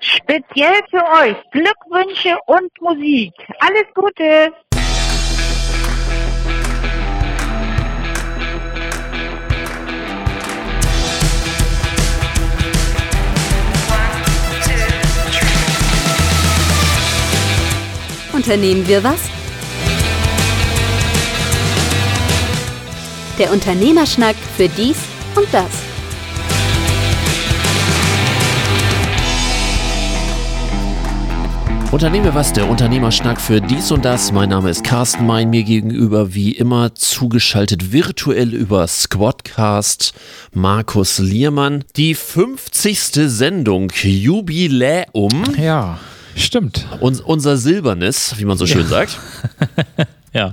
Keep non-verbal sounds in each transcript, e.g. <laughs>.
Speziell für euch Glückwünsche und Musik. Alles Gute! Unternehmen wir was? Der Unternehmerschnack für dies und das. Unternehmen wir was, der Unternehmerschnack für dies und das. Mein Name ist Carsten Mein, mir gegenüber wie immer zugeschaltet virtuell über Squadcast Markus Liermann. Die 50. Sendung, Jubiläum. Ja, stimmt. Un unser Silbernes, wie man so schön Ja. sagt. <laughs> Ja.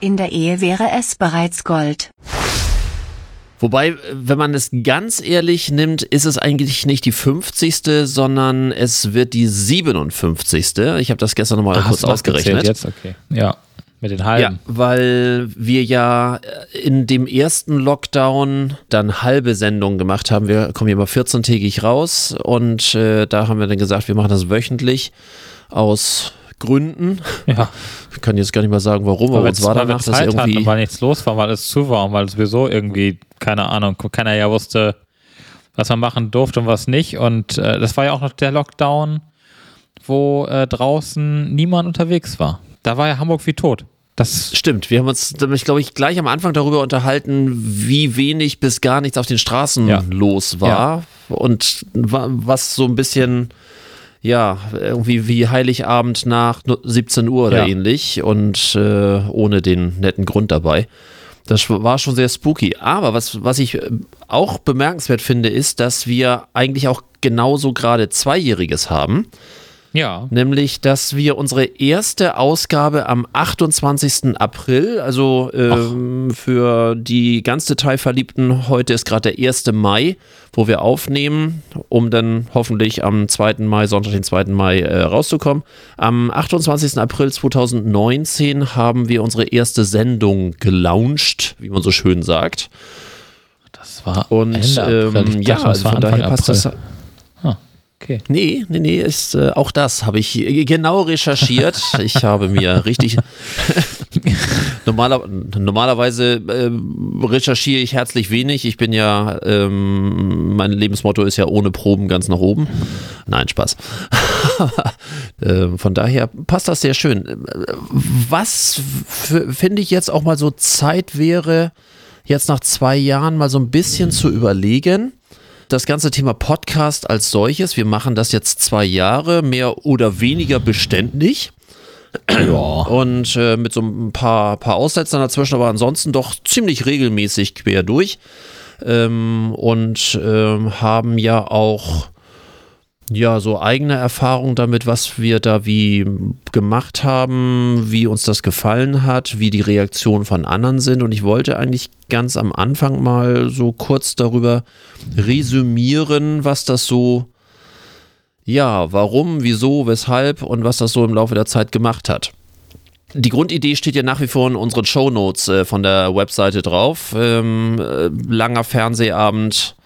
In der Ehe wäre es bereits Gold. Wobei, wenn man es ganz ehrlich nimmt, ist es eigentlich nicht die 50., sondern es wird die 57. Ich habe das gestern nochmal kurz ausgerechnet. Jetzt, okay. Ja, mit den Ja, halben. weil wir ja in dem ersten Lockdown dann halbe Sendungen gemacht haben. Wir kommen hier mal 14-tägig raus und äh, da haben wir dann gesagt, wir machen das wöchentlich aus Gründen. Ja, Ich kann jetzt gar nicht mal sagen, warum, aber weil uns war danach, dass Zeit irgendwie. hatten, weil nichts los war, weil es zu war und weil es sowieso irgendwie, keine Ahnung, keiner ja wusste, was man machen durfte und was nicht. Und äh, das war ja auch noch der Lockdown, wo äh, draußen niemand unterwegs war. Da war ja Hamburg wie tot. Das Stimmt, wir haben uns, glaube ich, gleich am Anfang darüber unterhalten, wie wenig bis gar nichts auf den Straßen Ja. los war und wa- was so ein bisschen, ja, irgendwie wie Heiligabend nach nu- 17 Uhr oder Ja. ähnlich und äh, ohne den netten Grund dabei. Das war schon sehr spooky. Aber was, was ich äh, auch bemerkenswert finde, ist, dass wir eigentlich auch genauso gerade Zweijähriges haben. Ja, Nämlich, dass wir unsere erste Ausgabe am 28. April, also ähm, für die ganz Detailverliebten, heute ist gerade der 1. Mai, wo wir aufnehmen, um dann hoffentlich am 2. Mai, Sonntag, den 2. Mai äh, rauszukommen. Am 28. April 2019 haben wir unsere erste Sendung gelauncht, wie man so schön sagt. das war Und Ende April. ähm, ja, also von Anfang daher passt April. das. Okay. Nee, nee, nee, ist, äh, auch das habe ich genau recherchiert. <laughs> Ich habe mir richtig. <laughs> Normaler, normalerweise äh, recherchiere ich herzlich wenig. Ich bin ja, ähm, mein Lebensmotto ist ja ohne Proben ganz nach oben. Nein, Spaß. <laughs> äh, von daher passt das sehr schön. Was finde ich jetzt auch mal so Zeit wäre, jetzt nach zwei Jahren mal so ein bisschen zu überlegen das ganze Thema Podcast als solches, wir machen das jetzt zwei Jahre, mehr oder weniger beständig. Und äh, mit so ein paar, paar Aussetzern dazwischen, aber ansonsten doch ziemlich regelmäßig quer durch. Ähm, und ähm, haben ja auch ja so eigene Erfahrungen damit, was wir da wie gemacht haben, wie uns das gefallen hat, wie die Reaktionen von anderen sind. Und ich wollte eigentlich ganz am Anfang mal so kurz darüber resümieren, was das so, ja, warum, wieso, weshalb und was das so im Laufe der Zeit gemacht hat. Die Grundidee steht ja nach wie vor in unseren Shownotes äh, von der Webseite drauf. Ähm, äh, langer Fernsehabend,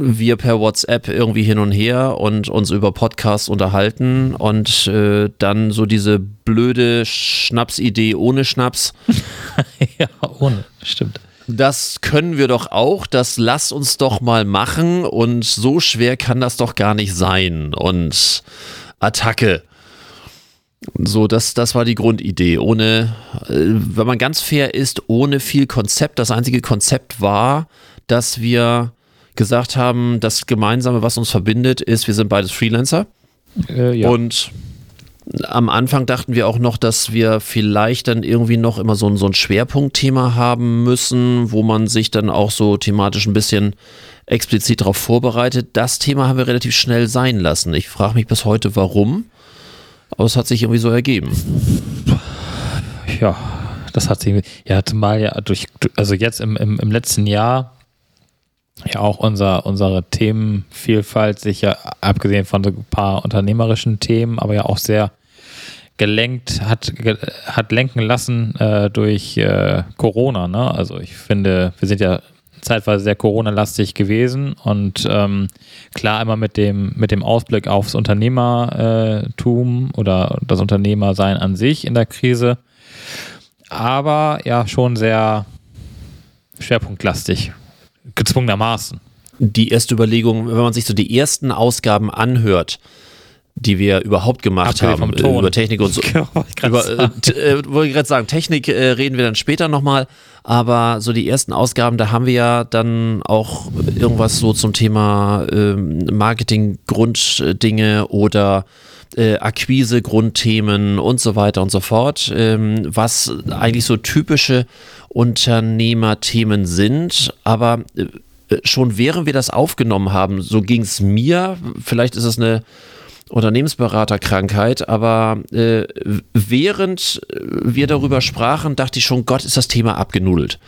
wir per WhatsApp irgendwie hin und her und uns über Podcasts unterhalten und äh, dann so diese blöde Schnapsidee ohne Schnaps. <laughs> ja, ohne, stimmt. Das können wir doch auch, das lass uns doch mal machen und so schwer kann das doch gar nicht sein und Attacke. So, das, das war die Grundidee. Ohne, äh, wenn man ganz fair ist, ohne viel Konzept. Das einzige Konzept war, dass wir gesagt haben, das Gemeinsame, was uns verbindet, ist, wir sind beides Freelancer. Äh, ja. Und am Anfang dachten wir auch noch, dass wir vielleicht dann irgendwie noch immer so ein, so ein Schwerpunktthema haben müssen, wo man sich dann auch so thematisch ein bisschen explizit darauf vorbereitet. Das Thema haben wir relativ schnell sein lassen. Ich frage mich bis heute, warum. Aber es hat sich irgendwie so ergeben. Ja, das hat sie, ja, zumal ja durch, also jetzt im, im, im letzten Jahr ja auch unser, unsere Themenvielfalt sich ja, abgesehen von so ein paar unternehmerischen Themen, aber ja auch sehr gelenkt, hat, ge, hat lenken lassen äh, durch äh, Corona. Ne? Also ich finde, wir sind ja zeitweise sehr Corona-lastig gewesen und ähm, klar immer mit dem, mit dem Ausblick aufs Unternehmertum oder das Unternehmersein an sich in der Krise. Aber ja, schon sehr schwerpunktlastig, gezwungenermaßen. Die erste Überlegung, wenn man sich so die ersten Ausgaben anhört, die wir überhaupt gemacht Abgesehen haben, äh, über Technik und so. <laughs> Wollte ich grad über, äh, äh, wollte ich gerade sagen, Technik äh, reden wir dann später nochmal, aber so die ersten Ausgaben, da haben wir ja dann auch irgendwas so zum Thema ähm, Marketing-Grunddinge oder äh, Akquise-Grundthemen und so weiter und so fort, ähm, was eigentlich so typische Unternehmerthemen sind, aber äh, schon während wir das aufgenommen haben, so ging es mir, vielleicht ist es eine Unternehmensberaterkrankheit, aber äh, während wir darüber sprachen, dachte ich schon, Gott, ist das Thema abgenudelt.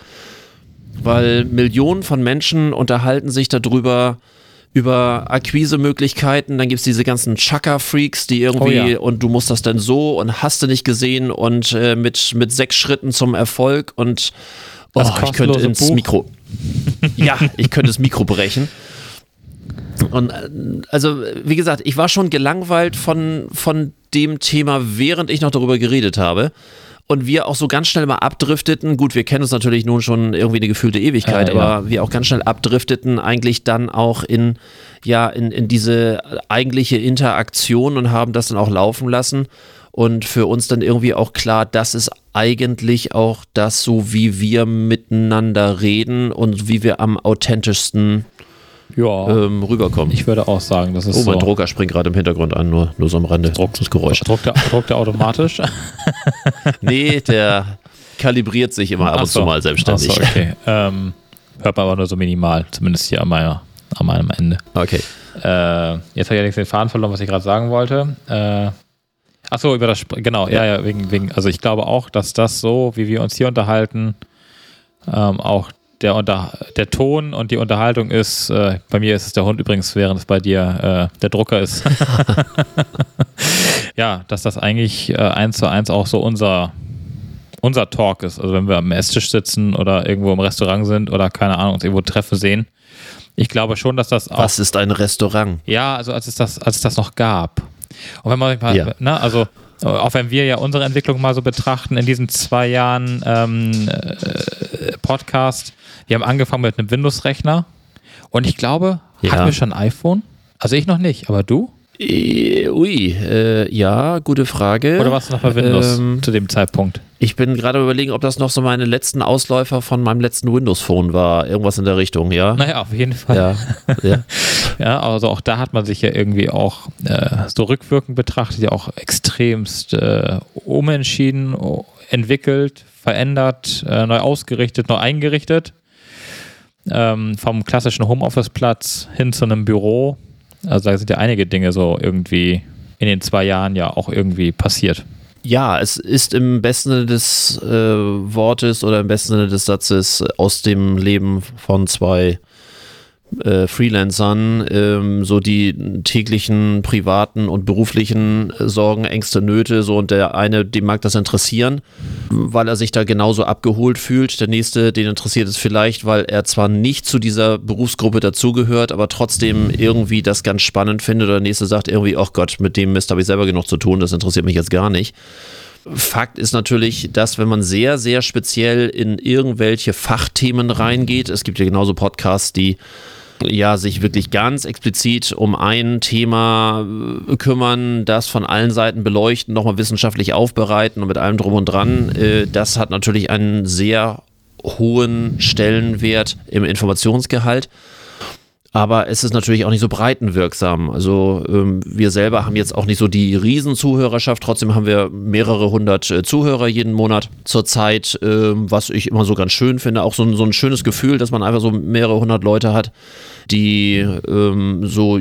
Weil Millionen von Menschen unterhalten sich darüber, über Akquisemöglichkeiten, dann gibt es diese ganzen Chaka-Freaks, die irgendwie, Oh ja. und du musst das dann so und hast du nicht gesehen und äh, mit, mit sechs Schritten zum Erfolg und oh, ich könnte ins Buch. Mikro. <laughs> Ja, ich könnte das Mikro brechen. Und äh, also, wie gesagt, ich war schon gelangweilt von, von dem Thema, während ich noch darüber geredet habe. Und wir auch so ganz schnell mal abdrifteten. Gut, wir kennen uns natürlich nun schon irgendwie eine gefühlte Ewigkeit, Äh, ja. aber wir auch ganz schnell abdrifteten, eigentlich dann auch in, ja, in, in diese eigentliche Interaktion und haben das dann auch laufen lassen. Und für uns dann irgendwie auch klar, das ist eigentlich auch das, so wie wir miteinander reden und wie wir am authentischsten Ja, ähm, rüberkommen. ich würde auch sagen, das ist Oh, so. mein Drucker springt gerade im Hintergrund an, nur, nur so am Rande. Druck- das Geräusch. Druckt er, druckt er automatisch? <laughs> Nee, der kalibriert sich immer ab Ach und so. zu mal selbstständig. So, okay. ähm, hört man aber nur so minimal, zumindest hier an, meiner, an meinem Ende. Okay. Äh, jetzt habe ich allerdings den Faden verloren, was ich gerade sagen wollte. Äh, Achso, über das, genau, ja, ja, wegen, wegen, also ich glaube auch, dass das so, wie wir uns hier unterhalten, ähm, auch der, unter, der Ton und die Unterhaltung ist, äh, bei mir ist es der Hund übrigens, während es bei dir äh, der Drucker ist. <laughs> ja, dass das eigentlich äh, eins zu eins auch so unser, unser Talk ist. Also wenn wir am Esstisch sitzen oder irgendwo im Restaurant sind oder keine Ahnung, uns irgendwo treffen sehen. Ich glaube schon, dass das auch Was ist ein Restaurant? ja, also als es das, als es das noch gab. Und wenn man mal, Ja. ne, also auch wenn wir ja unsere Entwicklung mal so betrachten in diesen zwei Jahren ähm, äh, Podcast, wir haben angefangen mit einem Windows-Rechner und ich glaube, Ja. hatten wir schon ein iPhone? Also ich noch nicht, aber du? Äh, ui, äh, ja, gute Frage. Oder warst du noch bei Windows Ähm, zu dem Zeitpunkt? ich bin gerade überlegen, ob das noch so meine letzten Ausläufer von meinem letzten Windows-Phone war. Irgendwas in der Richtung, ja? Naja, auf jeden Fall. Ja, ja. <laughs> Ja, also auch da hat man sich ja irgendwie auch äh, so rückwirkend betrachtet, ja auch extremst äh, umentschieden, entwickelt, verändert, äh, neu ausgerichtet, neu eingerichtet. Ähm, vom klassischen Homeoffice-Platz hin zu einem Büro. Also da sind ja einige Dinge so irgendwie in den zwei Jahren ja auch irgendwie passiert. Ja, es ist im besten Sinne des äh, Wortes oder im besten Sinne des Satzes aus dem Leben von zwei äh, Freelancern ähm, so die täglichen privaten und beruflichen äh, Sorgen, Ängste, Nöte, so und der eine, dem mag das interessieren, weil er sich da genauso abgeholt fühlt. Der nächste, den interessiert es vielleicht, weil er zwar nicht zu dieser Berufsgruppe dazugehört, aber trotzdem irgendwie das ganz spannend findet. Oder der nächste sagt irgendwie, ach Gott, mit dem Mist habe ich selber genug zu tun, das interessiert mich jetzt gar nicht. Fakt ist natürlich, dass wenn man sehr, sehr speziell in irgendwelche Fachthemen reingeht, es gibt ja genauso Podcasts, die ja sich wirklich ganz explizit um ein Thema äh, kümmern, das von allen Seiten beleuchten, nochmal wissenschaftlich aufbereiten und mit allem drum und dran. Äh, Das hat natürlich einen sehr hohen Stellenwert im Informationsgehalt. Aber es ist natürlich auch nicht so breitenwirksam. Also ähm, wir selber haben jetzt auch nicht so die Riesenzuhörerschaft. Trotzdem haben wir mehrere hundert äh, Zuhörer jeden Monat zurzeit, ähm, was ich immer so ganz schön finde. Auch so, ein- so ein schönes Gefühl, dass man einfach so mehrere hundert Leute hat, die ähm, so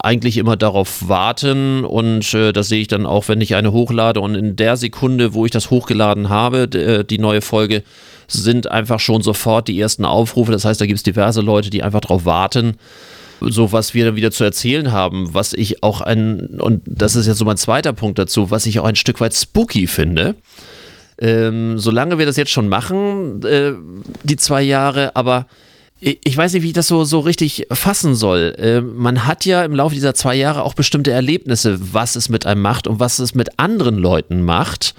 eigentlich immer darauf warten. Und äh, das sehe ich dann auch, wenn ich eine hochlade. Und in der Sekunde, wo ich das hochgeladen habe, äh, die neue Folge, sind einfach schon sofort die ersten Aufrufe. Das heißt, da gibt es diverse Leute, die einfach darauf warten, so was wir wieder zu erzählen haben, was ich auch ein, und das ist jetzt so mein zweiter Punkt dazu, was ich auch ein Stück weit spooky finde. Ähm, solange wir das jetzt schon machen, äh, die zwei Jahre, aber ich, ich weiß nicht, wie ich das so, so richtig fassen soll. Äh, man hat ja im Laufe dieser zwei Jahre auch bestimmte Erlebnisse, was es mit einem macht und was es mit anderen Leuten macht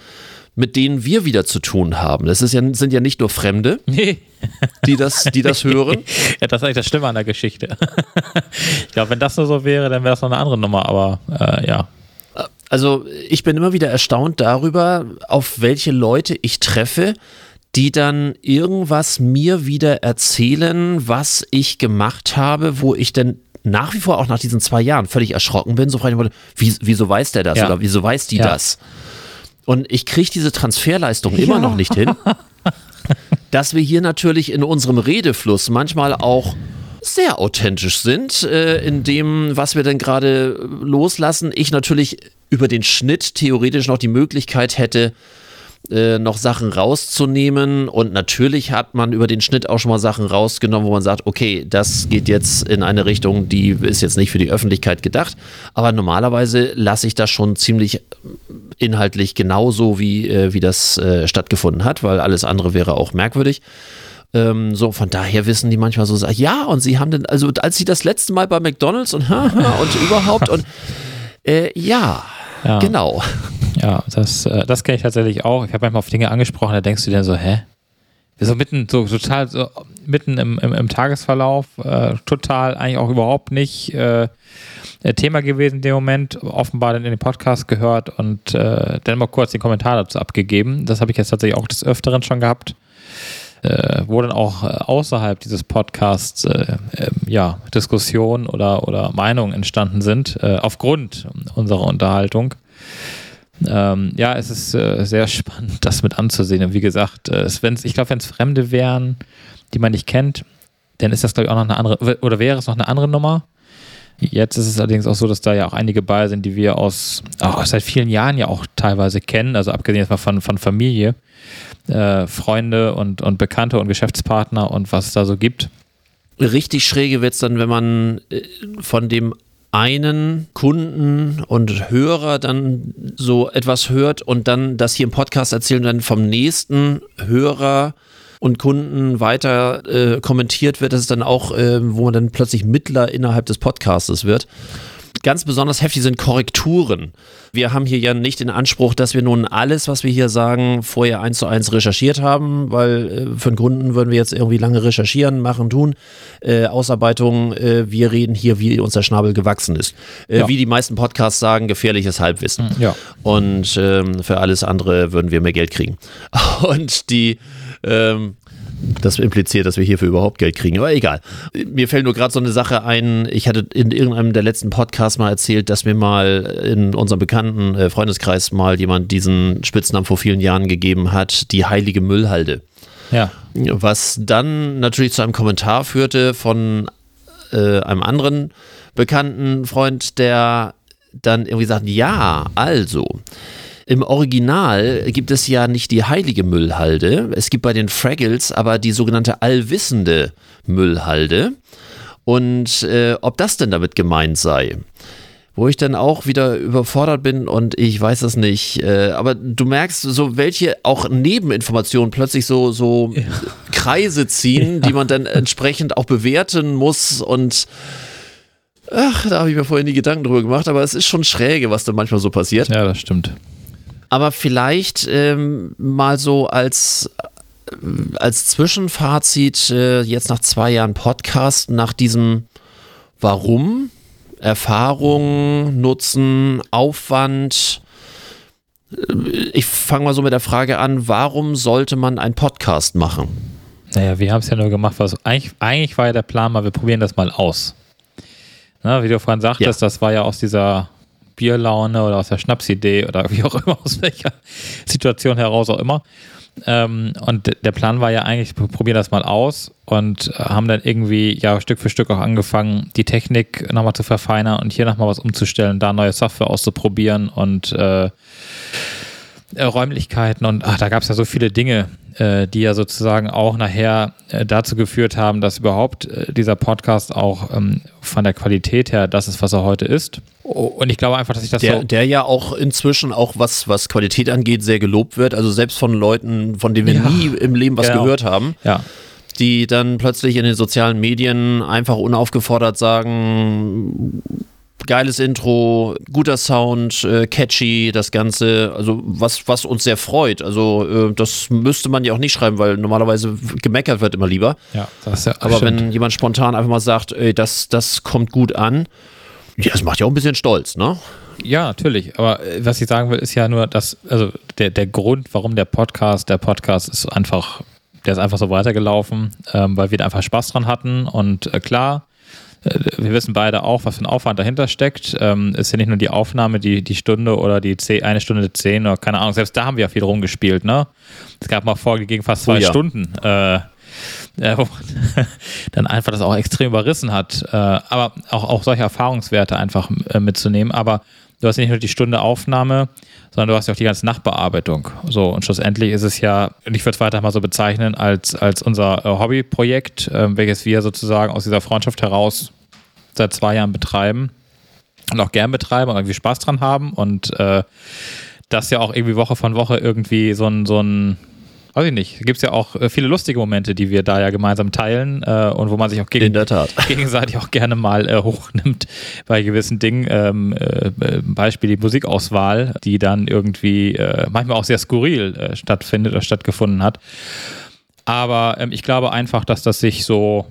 mit denen wir wieder zu tun haben. Das ist ja, sind ja nicht nur Fremde, Nee. <laughs> die das, die das hören. ja, das ist eigentlich das Schlimme an der Geschichte. <laughs> ich glaube, wenn das nur so wäre, dann wäre es noch eine andere Nummer, aber äh, ja. Also ich bin immer wieder erstaunt darüber, auf welche Leute ich treffe, die dann irgendwas mir wieder erzählen, was ich gemacht habe, wo ich dann nach wie vor auch nach diesen zwei Jahren völlig erschrocken bin. So frage ich mich, wie, wieso weiß der das Ja. oder wieso weiß die Ja. das? Und ich kriege diese Transferleistung immer noch nicht hin, <laughs> dass wir hier natürlich in unserem Redefluss manchmal auch sehr authentisch sind äh, in dem, was wir denn gerade loslassen. Ich natürlich über den Schnitt theoretisch noch die Möglichkeit hätte, äh, noch Sachen rauszunehmen. Und natürlich hat man über den Schnitt auch schon mal Sachen rausgenommen, wo man sagt, okay, das geht jetzt in eine Richtung, die ist jetzt nicht für die Öffentlichkeit gedacht. Aber normalerweise lasse ich das schon ziemlich inhaltlich genauso, wie, äh, wie das äh, stattgefunden hat, weil alles andere wäre auch merkwürdig. Ähm, so, von daher wissen die manchmal so, ja, und sie haben dann, also als sie das letzte Mal bei McDonalds und, <laughs> und überhaupt und äh, ja, Ja. genau. Ja, das, äh, das kenne ich tatsächlich auch. Ich habe manchmal auf Dinge angesprochen, da denkst du dir so, hä? So mitten, so total, so mitten im, im, im Tagesverlauf, äh, total eigentlich auch überhaupt nicht äh, äh, Thema gewesen in dem Moment, offenbar dann in den Podcast gehört und äh, dann mal kurz den Kommentar dazu abgegeben. Das habe ich jetzt tatsächlich auch des Öfteren schon gehabt. Äh, wo dann auch äh, außerhalb dieses Podcasts äh, ähm, ja, Diskussionen oder, oder Meinungen entstanden sind, äh, aufgrund unserer Unterhaltung. Ähm, ja, es ist äh, sehr spannend, <laughs> das mit anzusehen. Und wie gesagt, äh, es, wenn's, ich glaube, wenn es Fremde wären, die man nicht kennt, dann ist das, glaube ich, auch noch eine andere, oder wäre es noch eine andere Nummer. Jetzt ist es allerdings auch so, dass da ja auch einige bei sind, die wir aus auch seit vielen Jahren ja auch teilweise kennen, also abgesehen jetzt mal von, von Familie, äh, Freunde und, und Bekannte und Geschäftspartner und was es da so gibt. Richtig schräge wird es dann, wenn man äh, von dem einen Kunden und Hörer dann so etwas hört und dann das hier im Podcast erzählen und dann vom nächsten Hörer und Kunden weiter äh, kommentiert wird, das ist dann auch, äh, wo man dann plötzlich Mittler innerhalb des Podcastes wird. Ganz besonders heftig sind Korrekturen. Wir haben hier ja nicht den Anspruch, dass wir nun alles, was wir hier sagen, vorher eins zu eins recherchiert haben, weil äh, für Kunden würden wir jetzt irgendwie lange recherchieren, machen, tun. Äh, Ausarbeitung, äh, wir reden hier, wie uns der Schnabel gewachsen ist. Äh, Ja. Wie die meisten Podcasts sagen, gefährliches Halbwissen. Ja. Und ähm, für alles andere würden wir mehr Geld kriegen. <laughs> Und die, ähm, das impliziert, dass wir hierfür überhaupt Geld kriegen, aber egal. Mir fällt nur gerade so eine Sache ein. Ich hatte in irgendeinem der letzten Podcasts mal erzählt, dass mir mal in unserem bekannten äh, Freundeskreis mal jemand diesen Spitznamen vor vielen Jahren gegeben hat, die heilige Müllhalde. Ja. Was dann natürlich zu einem Kommentar führte von äh, einem anderen bekannten Freund, der dann irgendwie sagt, ja, also, im Original gibt es ja nicht die heilige Müllhalde, es gibt bei den Fraggles aber die sogenannte allwissende Müllhalde. Und äh, ob das denn damit gemeint sei wo ich dann auch wieder überfordert bin und ich weiß es nicht. Äh, aber du merkst so, welche auch Nebeninformationen plötzlich so, so Kreise ziehen, die man dann entsprechend auch bewerten muss und ach, da habe ich mir vorhin die Gedanken drüber gemacht, aber es ist schon schräge, was da manchmal so passiert. Ja, das stimmt. Aber vielleicht ähm, mal so als, äh, als Zwischenfazit, äh, jetzt nach zwei Jahren Podcast, nach diesem Warum, Erfahrung, Nutzen, Aufwand. Äh, Ich fange mal so mit der Frage an, warum sollte man einen Podcast machen? Naja, wir haben es ja nur gemacht, was eigentlich, eigentlich war ja der Plan mal, wir probieren das mal aus. Na, wie du vorhin sagtest, Ja. das war ja aus dieser Bierlaune oder aus der Schnapsidee oder wie auch immer, <laughs> aus welcher Situation heraus auch immer. Ähm, und der Plan war ja eigentlich, wir probieren das mal aus und äh, haben dann irgendwie ja Stück für Stück auch angefangen, die Technik nochmal zu verfeinern und hier nochmal was umzustellen, da neue Software auszuprobieren und äh, äh, Räumlichkeiten und ach, da gab es ja so viele Dinge, äh, die ja sozusagen auch nachher äh, dazu geführt haben, dass überhaupt äh, dieser Podcast auch ähm, von der Qualität her das ist, was er heute ist. Und ich glaube einfach, dass ich das Der, so. der ja auch inzwischen auch was, was Qualität angeht, sehr gelobt wird. Also selbst von Leuten, von denen wir Ja. nie im Leben was Genau. gehört haben, Ja, die dann plötzlich in den sozialen Medien einfach unaufgefordert sagen, geiles Intro, guter Sound, äh, catchy, das Ganze, also was, was uns sehr freut. Also äh, das müsste man ja auch nicht schreiben, weil normalerweise gemeckert wird immer lieber. ja, das ist ja Aber stimmt. wenn jemand spontan einfach mal sagt, ey, das, das kommt gut an, ja, das macht ja auch ein bisschen stolz, ne? Ja, natürlich. Aber äh, was ich sagen will, ist ja nur, dass, also der, der Grund, warum der Podcast, der Podcast ist einfach, der ist einfach so weitergelaufen, ähm, weil wir da einfach Spaß dran hatten. Und äh, klar, wir wissen beide auch, was für ein Aufwand dahinter steckt. Ähm, ist ja nicht nur die Aufnahme, die, die Stunde oder die zehn, eine Stunde zehn oder keine Ahnung, selbst da haben wir ja viel rumgespielt, ne? Es gab mal gingen fast zwei Oh ja. Stunden. Äh, <laughs> äh, wo man <laughs> dann einfach das auch extrem überrissen hat. Äh, aber auch, auch solche Erfahrungswerte einfach äh, mitzunehmen. Aber du hast nicht nur die Stunde Aufnahme, sondern du hast ja auch die ganze Nachtbearbeitung. So, und schlussendlich ist es ja, ich würde es weiter mal so bezeichnen, als, als unser äh, Hobbyprojekt, äh, welches wir sozusagen aus dieser Freundschaft heraus seit zwei Jahren betreiben und auch gern betreiben und irgendwie Spaß dran haben und äh, das ja auch irgendwie Woche von Woche irgendwie so ein, so ein weiß ich nicht, gibt es ja auch äh, viele lustige Momente, die wir da ja gemeinsam teilen äh, und wo man sich auch gegen, <laughs> gegenseitig auch gerne mal äh, hochnimmt bei gewissen Dingen. Ähm, äh, äh, Beispiel die Musikauswahl, die dann irgendwie äh, manchmal auch sehr skurril stattfindet oder stattgefunden hat. Aber ähm, ich glaube einfach, dass das sich so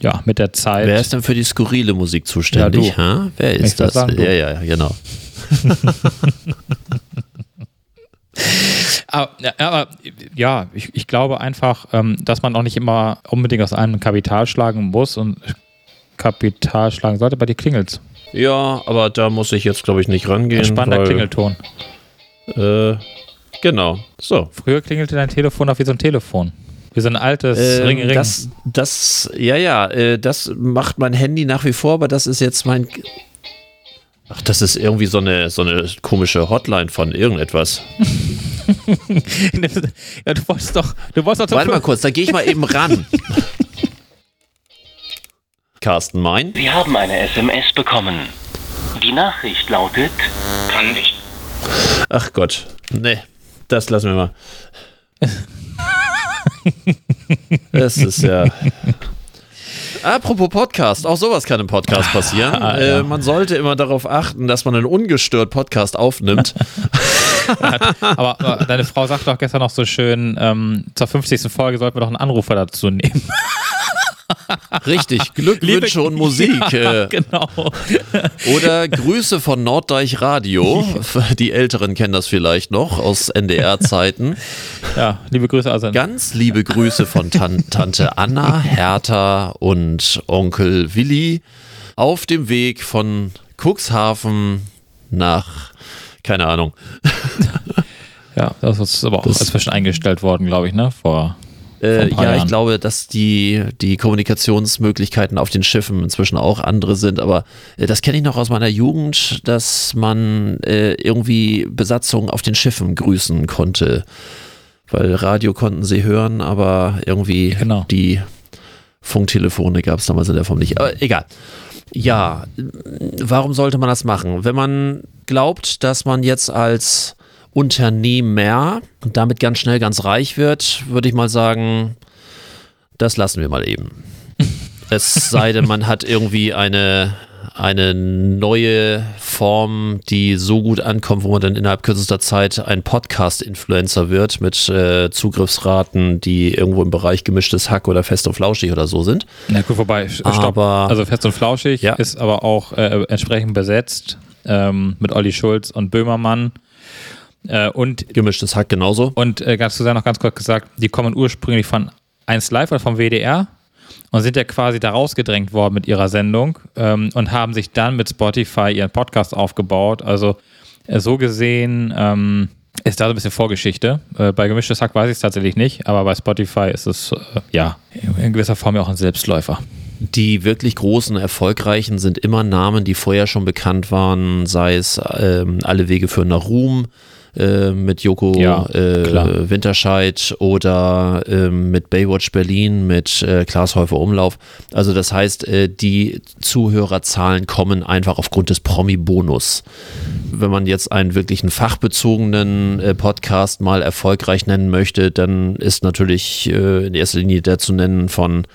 ja, mit der Zeit. Wer ist denn für die skurrile Musik zuständig? Ja? Wer Ich ist würd das? sagen, ja, ja, genau. <laughs> <laughs> Aber, ja, aber ja, ich, ich glaube einfach, ähm, dass man auch nicht immer unbedingt aus einem Kapital schlagen muss und Kapital schlagen sollte. Bei dir klingelt's. Ja, aber da muss ich jetzt, glaube ich, nicht rangehen. Ein spannender weil, Klingelton. Äh, genau. So. Früher klingelte dein Telefon auch wie so ein Telefon. Wie so ein altes Ähm, Ring, Ring. Das, das, ja, ja, äh, das macht mein Handy nach wie vor, aber das ist jetzt mein. Ach, das ist irgendwie so eine, so eine komische Hotline von irgendetwas. <laughs> ja, du wolltest doch, du wolltest doch Warte mal kurz, da gehe ich mal eben ran. <laughs> Carsten, mein? Sie haben eine SMS bekommen. Die Nachricht lautet, kann nicht. Ach Gott, nee, das lassen wir mal. <laughs> Es ist ja. Apropos Podcast, auch sowas kann im Podcast <laughs> passieren. Ah, ja. äh, man sollte immer darauf achten, dass man einen ungestört Podcast aufnimmt. <laughs> Aber, aber deine Frau sagt doch gestern noch so schön, ähm, zur 50. Folge sollten wir doch einen Anrufer dazu nehmen. Richtig, Glückwünsche und Musik. Ja, Äh, genau. oder Grüße von Norddeich Radio. <laughs> Die Älteren kennen das vielleicht noch aus NDR-Zeiten. Ja, liebe Grüße also. Ganz liebe Grüße von Tan Tante Anna, Hertha und Onkel Willi auf dem Weg von Cuxhaven nach, keine Ahnung. Ja, das ist aber auch Das- inzwischen eingestellt worden, glaube ich, ne? Vor Äh, ja, ich glaube, dass die, die Kommunikationsmöglichkeiten auf den Schiffen inzwischen auch andere sind, aber äh, das kenne ich noch aus meiner Jugend, dass man äh, irgendwie Besatzungen auf den Schiffen grüßen konnte. Weil Radio konnten sie hören, aber irgendwie Genau. die Funktelefone gab es damals in der Form nicht. Aber egal. Ja, warum sollte man das machen? Wenn man glaubt, dass man jetzt als Unternehmer und damit ganz schnell ganz reich wird, würde ich mal sagen, das lassen wir mal eben. <laughs> Es sei denn, man hat irgendwie eine, eine neue Form, die so gut ankommt, wo man dann innerhalb kürzester Zeit ein Podcast-Influencer wird mit äh, Zugriffsraten, die irgendwo im Bereich gemischtes Hack oder fest und flauschig oder so sind. Na gut, vorbei. Stopp. Aber- also fest und flauschig Ja. ist aber auch äh, entsprechend besetzt ähm, mit Olli Schulz und Böhmermann. Äh, und Gemischtes Hack genauso. und äh, ganz zu sagen noch ganz kurz gesagt, die kommen ursprünglich von 1 Live oder vom WDR und sind ja quasi da rausgedrängt worden mit ihrer Sendung ähm, und haben sich dann mit Spotify ihren Podcast aufgebaut. Also äh, so gesehen ähm, ist da so ein bisschen Vorgeschichte. Äh, bei Gemischtes Hack weiß ich es tatsächlich nicht, aber bei Spotify ist es äh, ja in gewisser Form ja auch ein Selbstläufer. Die wirklich großen, erfolgreichen sind immer Namen, die vorher schon bekannt waren, sei es ähm, Alle Wege führen nach Ruhm, äh, mit Joko Ja, äh. Winterscheid oder ähm, mit Baywatch Berlin, mit äh, Klaas Häufer Umlauf. Also das heißt, äh, die Zuhörerzahlen kommen einfach aufgrund des Promi-Bonus. Wenn man jetzt einen wirklichen fachbezogenen äh, Podcast mal erfolgreich nennen möchte, dann ist natürlich äh, in erster Linie der zu nennen von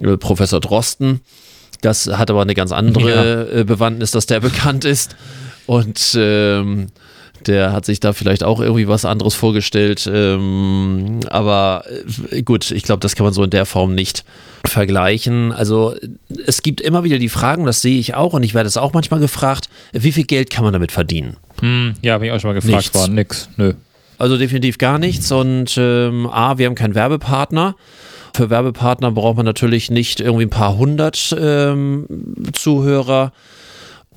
äh, Professor Drosten. Das hat aber eine ganz andere äh, Bewandtnis, dass der <laughs> bekannt ist. Und ähm, der hat sich da vielleicht auch irgendwie was anderes vorgestellt. Ähm, aber äh, gut, ich glaube, das kann man so in der Form nicht vergleichen. Also es gibt immer wieder die Fragen, das sehe ich auch und ich werde es auch manchmal gefragt, wie viel Geld kann man damit verdienen? Hm, ja, bin ich auch schon mal gefragt Nichts. worden. Nix. Nö. Also definitiv gar nichts. Und ähm, A, wir haben keinen Werbepartner. Für Werbepartner braucht man natürlich nicht irgendwie ein paar hundert ähm, Zuhörer,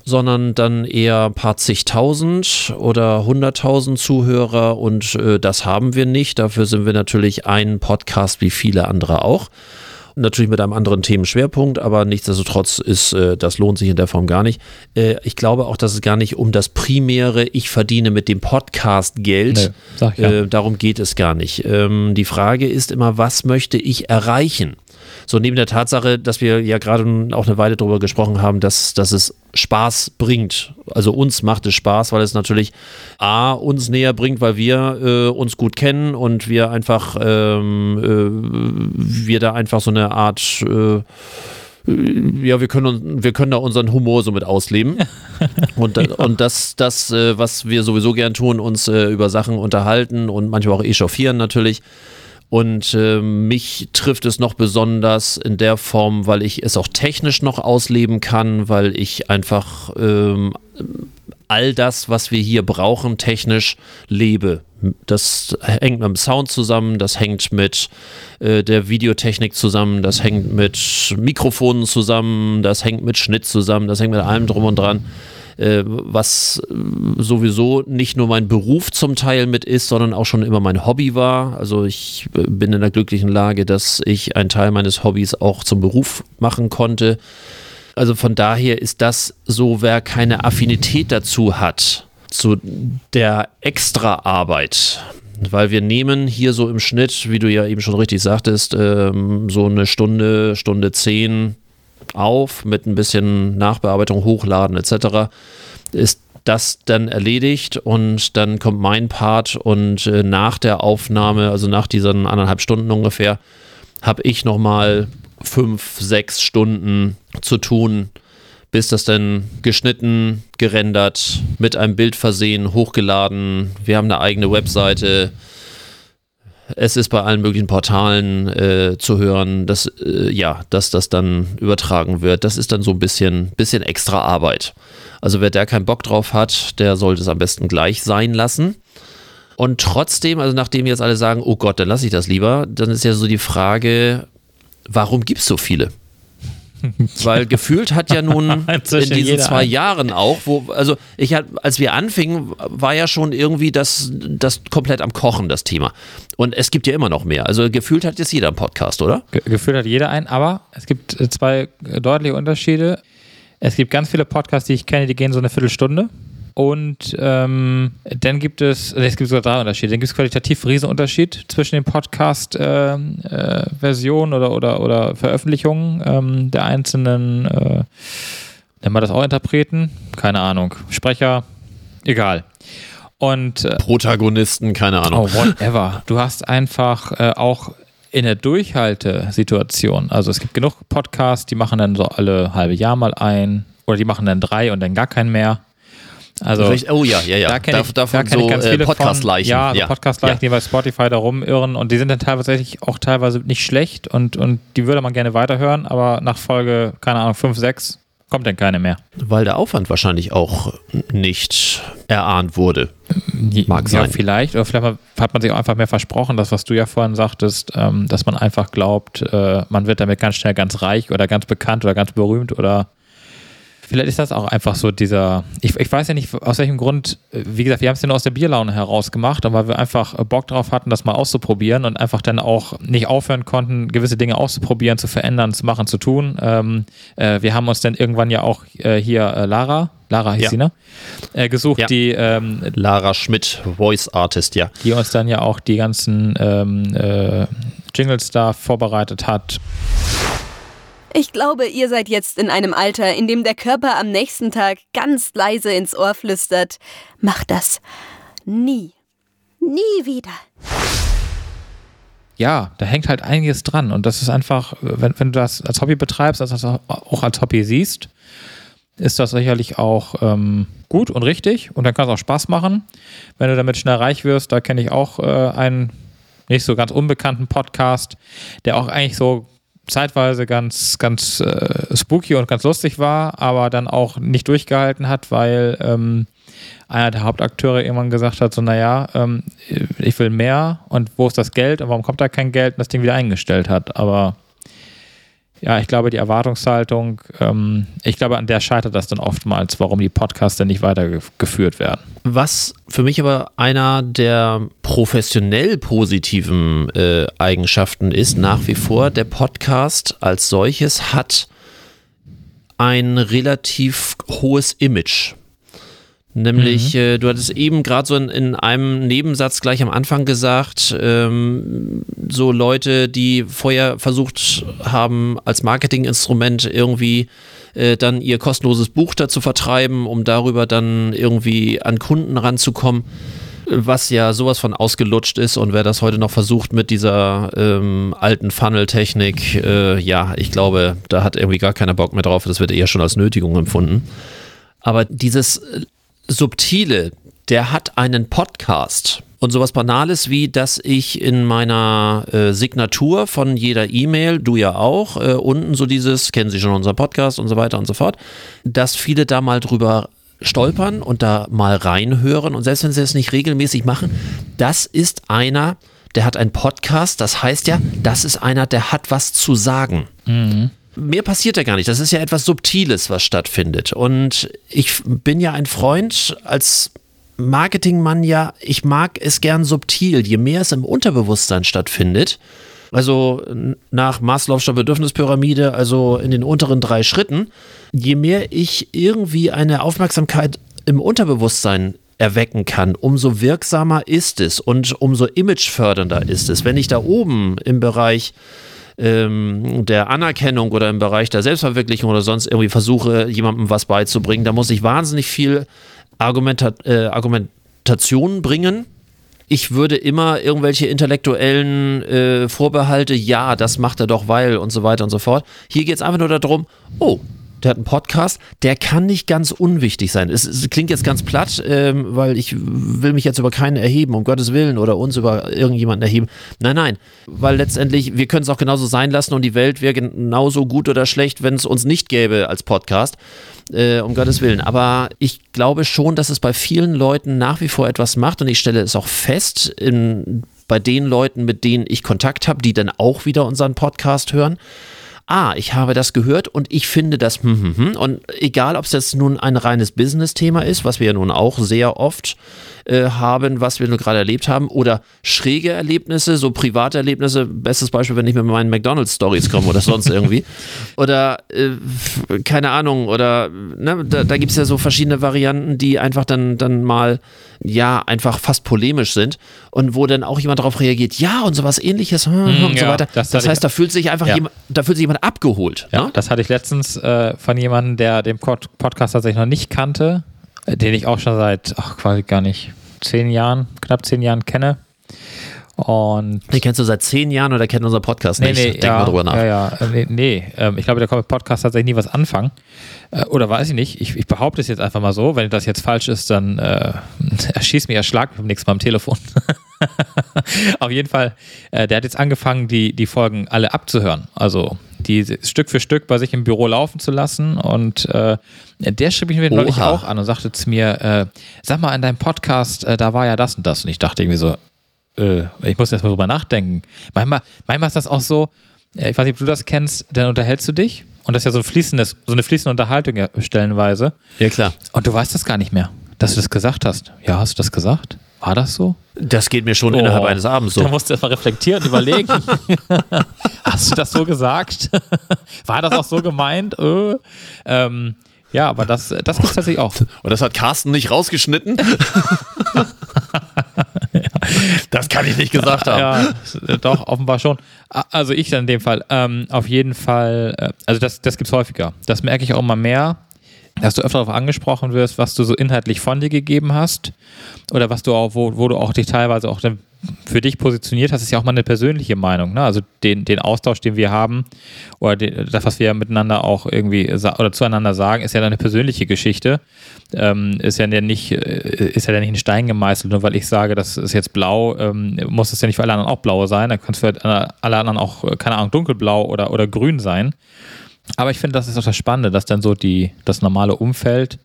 sondern dann eher ein paar zigtausend oder hunderttausend Zuhörer. Und äh, das haben wir nicht. Dafür sind wir natürlich ein Podcast wie viele andere auch. Natürlich mit einem anderen Themenschwerpunkt, aber nichtsdestotrotz ist, äh, das lohnt sich in der Form gar nicht. Äh, ich glaube auch, dass es gar nicht um das primäre, ich verdiene mit dem Podcast Geld. Ich ja. Äh, darum geht es gar nicht. Ähm, die Frage ist immer, was möchte ich erreichen? So neben der Tatsache, dass wir ja gerade auch eine Weile darüber gesprochen haben, dass, dass es Spaß bringt. Also uns macht es Spaß, weil es natürlich A, uns näher bringt, weil wir äh, uns gut kennen und wir einfach, ähm, äh, wir da einfach so eine Art äh, ja, wir können, wir können da unseren Humor so mit ausleben. <laughs> Und, und das, das äh, was wir sowieso gern tun, uns äh, über Sachen unterhalten und manchmal auch echauffieren natürlich. Und äh, mich trifft es noch besonders in der Form, weil ich es auch technisch noch ausleben kann, weil ich einfach ähm, all das, was wir hier brauchen, technisch lebe. Das hängt mit dem Sound zusammen, das hängt mit äh, der Videotechnik zusammen, das hängt mit Mikrofonen zusammen, das hängt mit Schnitt zusammen, das hängt mit allem drum und dran, äh, was äh, sowieso nicht nur mein Beruf zum Teil mit ist, sondern auch schon immer mein Hobby war. Also ich äh, bin in der glücklichen Lage, dass ich einen Teil meines Hobbys auch zum Beruf machen konnte. Also von daher ist das so, wer keine Affinität dazu hat, zu der Extraarbeit. Weil wir nehmen hier so im Schnitt, wie du ja eben schon richtig sagtest, ähm, so eine Stunde, Stunde zehn auf mit ein bisschen Nachbearbeitung, Hochladen etc. Ist das dann erledigt und dann kommt mein Part und äh, nach der Aufnahme, also nach diesen anderthalb Stunden ungefähr, habe ich nochmal fünf, sechs Stunden zu tun, bis das dann geschnitten, gerendert, mit einem Bild versehen, hochgeladen. Wir haben eine eigene Webseite. Es ist bei allen möglichen Portalen äh, zu hören, dass, äh, ja, dass das dann übertragen wird. Das ist dann so ein bisschen, bisschen extra Arbeit. Also wer da keinen Bock drauf hat, der sollte es am besten gleich sein lassen. Und trotzdem, also nachdem jetzt alle sagen, oh Gott, dann lasse ich das lieber, dann ist ja so die Frage, warum gibt es so viele? <laughs> Weil gefühlt hat ja nun <laughs> in diesen zwei. Jahren auch, wo, also ich als wir anfingen, war ja schon irgendwie das, das komplett am Kochen, das Thema. Und es gibt ja immer noch mehr. Also gefühlt hat jetzt jeder einen Podcast, oder? Ge gefühlt hat jeder einen, aber es gibt äh, zwei äh, deutliche Unterschiede. Es gibt ganz viele Podcasts, die ich kenne, die gehen so eine Viertelstunde. Und ähm, dann gibt es, äh, es gibt sogar drei Unterschiede. Dann gibt es qualitativ einen Riesenunterschied zwischen den Podcast-Versionen oder, oder, oder Veröffentlichungen ähm, der einzelnen, äh, nennen wir das auch Interpreten? Keine Ahnung. Sprecher, egal. Und äh, Protagonisten, keine Ahnung. Oh, whatever. Du hast einfach äh, auch in der Durchhaltesituation, also es gibt genug Podcasts, die machen dann so alle halbe Jahr mal ein oder die machen dann drei und dann gar keinen mehr. Also Richtig- oh ja, ja, ja. da kenne ich, Dav- davon da kenn ich so ganz äh, viele Podcast-Leichen. Ja, so ja. Podcast-Leichen, Ja. die bei Spotify da rumirren und die sind dann teilweise tatsächlich auch teilweise nicht schlecht und, und die würde man gerne weiterhören, aber nach Folge, keine Ahnung, 5, 6 kommt dann keine mehr. Weil der Aufwand wahrscheinlich auch nicht erahnt wurde. Mag ja, sein. vielleicht. Oder vielleicht hat man sich auch einfach mehr versprochen, das, was du ja vorhin sagtest, ähm, dass man einfach glaubt, äh, man wird damit ganz schnell ganz reich oder ganz bekannt oder ganz berühmt oder vielleicht ist das auch einfach so dieser, ich, ich weiß ja nicht, aus welchem Grund, äh, wie gesagt, wir haben es ja nur aus der Bierlaune heraus gemacht, aber wir einfach äh, Bock drauf hatten, das mal auszuprobieren und einfach dann auch nicht aufhören konnten, gewisse Dinge auszuprobieren, zu verändern, zu machen, zu tun. Ähm, äh, wir haben uns dann irgendwann ja auch äh, hier äh, Lara Lara hieß Ja. sie, ne? Äh, gesucht, Ja. die, ähm, Lara Schmidt, Voice Artist, ja. die uns dann ja auch die ganzen ähm, äh, Jingles da vorbereitet hat. Ich glaube, ihr seid jetzt in einem Alter, in dem der Körper am nächsten Tag ganz leise ins Ohr flüstert. Macht das nie. Nie wieder. Ja, da hängt halt einiges dran. Und das ist einfach, wenn, wenn du das als Hobby betreibst, also das auch als Hobby siehst, ist das sicherlich auch ähm, gut und richtig. Und dann kann es auch Spaß machen. Wenn du damit schnell reich wirst, da kenne ich auch äh, einen nicht so ganz unbekannten Podcast, der auch eigentlich so zeitweise ganz, ganz äh, spooky und ganz lustig war, aber dann auch nicht durchgehalten hat, weil ähm, einer der Hauptakteure irgendwann gesagt hat, so naja, ähm, ich will mehr und wo ist das Geld und warum kommt da kein Geld und das Ding wieder eingestellt hat. Aber ja, ich glaube, die Erwartungshaltung, ähm, ich glaube, an der scheitert das dann oftmals, warum die Podcasts dann nicht weitergeführt werden. Was für mich aber einer der professionell positiven äh, Eigenschaften ist, nach wie vor, der Podcast als solches hat ein relativ hohes Image. Nämlich, äh, du hattest eben gerade so in, in einem Nebensatz gleich am Anfang gesagt, ähm, so Leute, die vorher versucht haben, als Marketinginstrument irgendwie äh, dann ihr kostenloses Buch da zu vertreiben, um darüber dann irgendwie an Kunden ranzukommen, was ja sowas von ausgelutscht ist. Und wer das heute noch versucht mit dieser ähm, alten Funnel-Technik, äh, ja, ich glaube, da hat irgendwie gar keiner Bock mehr drauf, das wird eher schon als Nötigung empfunden. Aber dieses äh, Subtile, der hat einen Podcast. Und sowas Banales wie, dass ich in meiner äh, Signatur von jeder E-Mail, du ja auch, äh, unten so dieses, kennen Sie schon unseren Podcast und so weiter und so fort, dass viele da mal drüber stolpern und da mal reinhören. Und selbst wenn sie das nicht regelmäßig machen, das ist einer, der hat einen Podcast. Das heißt ja, das ist einer, der hat was zu sagen mehr passiert ja gar nicht. Das ist ja etwas Subtiles, was stattfindet. Und ich bin ja ein Freund als Marketingmann ja, ich mag es gern subtil. Je mehr es im Unterbewusstsein stattfindet, also nach Maslow'scher Bedürfnispyramide, also in den unteren drei Schritten, je mehr ich irgendwie eine Aufmerksamkeit im Unterbewusstsein erwecken kann, umso wirksamer ist es und umso imagefördernder ist es. Wenn ich da oben im Bereich ähm, der Anerkennung oder im Bereich der Selbstverwirklichung oder sonst irgendwie versuche, jemandem was beizubringen, da muss ich wahnsinnig viel Argumenta äh, Argumentation bringen. Ich würde immer irgendwelche intellektuellen äh, Vorbehalte, ja, das macht er doch, weil und so weiter und so fort. Hier geht es einfach nur darum, oh, der hat einen Podcast, der kann nicht ganz unwichtig sein. Es, es klingt jetzt ganz platt, ähm, weil ich will mich jetzt über keinen erheben, um Gottes Willen, oder uns über irgendjemanden erheben. Nein, nein, weil letztendlich, wir können es auch genauso sein lassen und die Welt wäre genauso gut oder schlecht, wenn es uns nicht gäbe als Podcast. Äh, um Gottes Willen. Aber ich glaube schon, dass es bei vielen Leuten nach wie vor etwas macht und ich stelle es auch fest in, bei den Leuten, mit denen ich Kontakt habe, die dann auch wieder unseren Podcast hören ah, ich habe das gehört und ich finde das, hm, hm, hm. und egal, ob es jetzt nun ein reines Business-Thema ist, was wir ja nun auch sehr oft äh, haben, was wir nur gerade erlebt haben, oder schräge Erlebnisse, so private Erlebnisse, bestes Beispiel, wenn ich mit meinen McDonalds-Stories komme oder sonst irgendwie, <laughs> oder äh, keine Ahnung, oder ne, da, da gibt es ja so verschiedene Varianten, die einfach dann, dann mal, ja, einfach fast polemisch sind und wo dann auch jemand darauf reagiert, ja, und sowas ähnliches, hm, hm, und so ja, weiter. das Das, heißt, da fühlt sich einfach Ja. jemand, da fühlt sich jemand abgeholt. Ja, ne? das hatte ich letztens äh, von jemandem, der den Pod Podcast tatsächlich noch nicht kannte, den ich auch schon seit, ach, quasi gar nicht, zehn Jahren, knapp zehn Jahren kenne. Und Den kennst du seit zehn Jahren oder kennt unser Podcast Nee, nicht? nee, Denk ja, mal drüber nach. Ja, ja, äh, nee, nee. Ähm, ich glaube, der Podcast tatsächlich nie was anfangen. Äh, oder weiß ich nicht. Ich, ich behaupte es jetzt einfach mal so. Wenn das jetzt falsch ist, dann äh, <laughs> erschieß mich, erschlag mich beim nächsten Mal am Telefon. <laughs> <laughs> Auf jeden Fall, äh, der hat jetzt angefangen, die, die Folgen alle abzuhören. Also die Stück für Stück bei sich im Büro laufen zu lassen. Und äh, der schrieb mich neulich auch an und sagte zu mir, äh, sag mal, in deinem Podcast, äh, da war ja das und das. Und ich dachte irgendwie so, äh, ich muss jetzt mal drüber nachdenken. Manchmal, manchmal ist das auch so, äh, ich weiß nicht, ob du das kennst, dann unterhältst du dich und das ist ja so, ein fließendes, so eine fließende Unterhaltung stellenweise Ja, klar. und du weißt das gar nicht mehr, dass du das gesagt hast. Ja, hast du das gesagt? War das so? Das geht mir schon Oh. innerhalb eines Abends Da so. musst du erstmal reflektieren und überlegen. <laughs> Hast du das so gesagt? <laughs> War das auch so gemeint? Äh, ähm, Ja, aber das, das gibt es tatsächlich auch. Und das hat Carsten nicht rausgeschnitten? <laughs> das kann ich nicht gesagt haben. Ja, doch, offenbar schon. Also ich dann in dem Fall. Ähm, auf jeden Fall, äh, also das, das gibt es häufiger. Das merke ich auch immer mehr, dass du öfter darauf angesprochen wirst, was du so inhaltlich von dir gegeben hast oder was du auch, wo, wo du auch dich teilweise auch dann für dich positioniert hast, ist ja auch mal eine persönliche Meinung. Ne? Also den, den Austausch, den wir haben oder den, das, was wir miteinander auch irgendwie oder zueinander sagen, ist ja eine persönliche Geschichte. Ähm, ist ja nicht, äh, ist ja nicht in Stein gemeißelt. Nur weil ich sage, das ist jetzt blau, ähm, muss es ja nicht für alle anderen auch blau sein. Da kann es für alle anderen auch, keine Ahnung, dunkelblau oder, oder grün sein. Aber ich finde, das ist auch das Spannende, dass dann so die, das normale Umfeld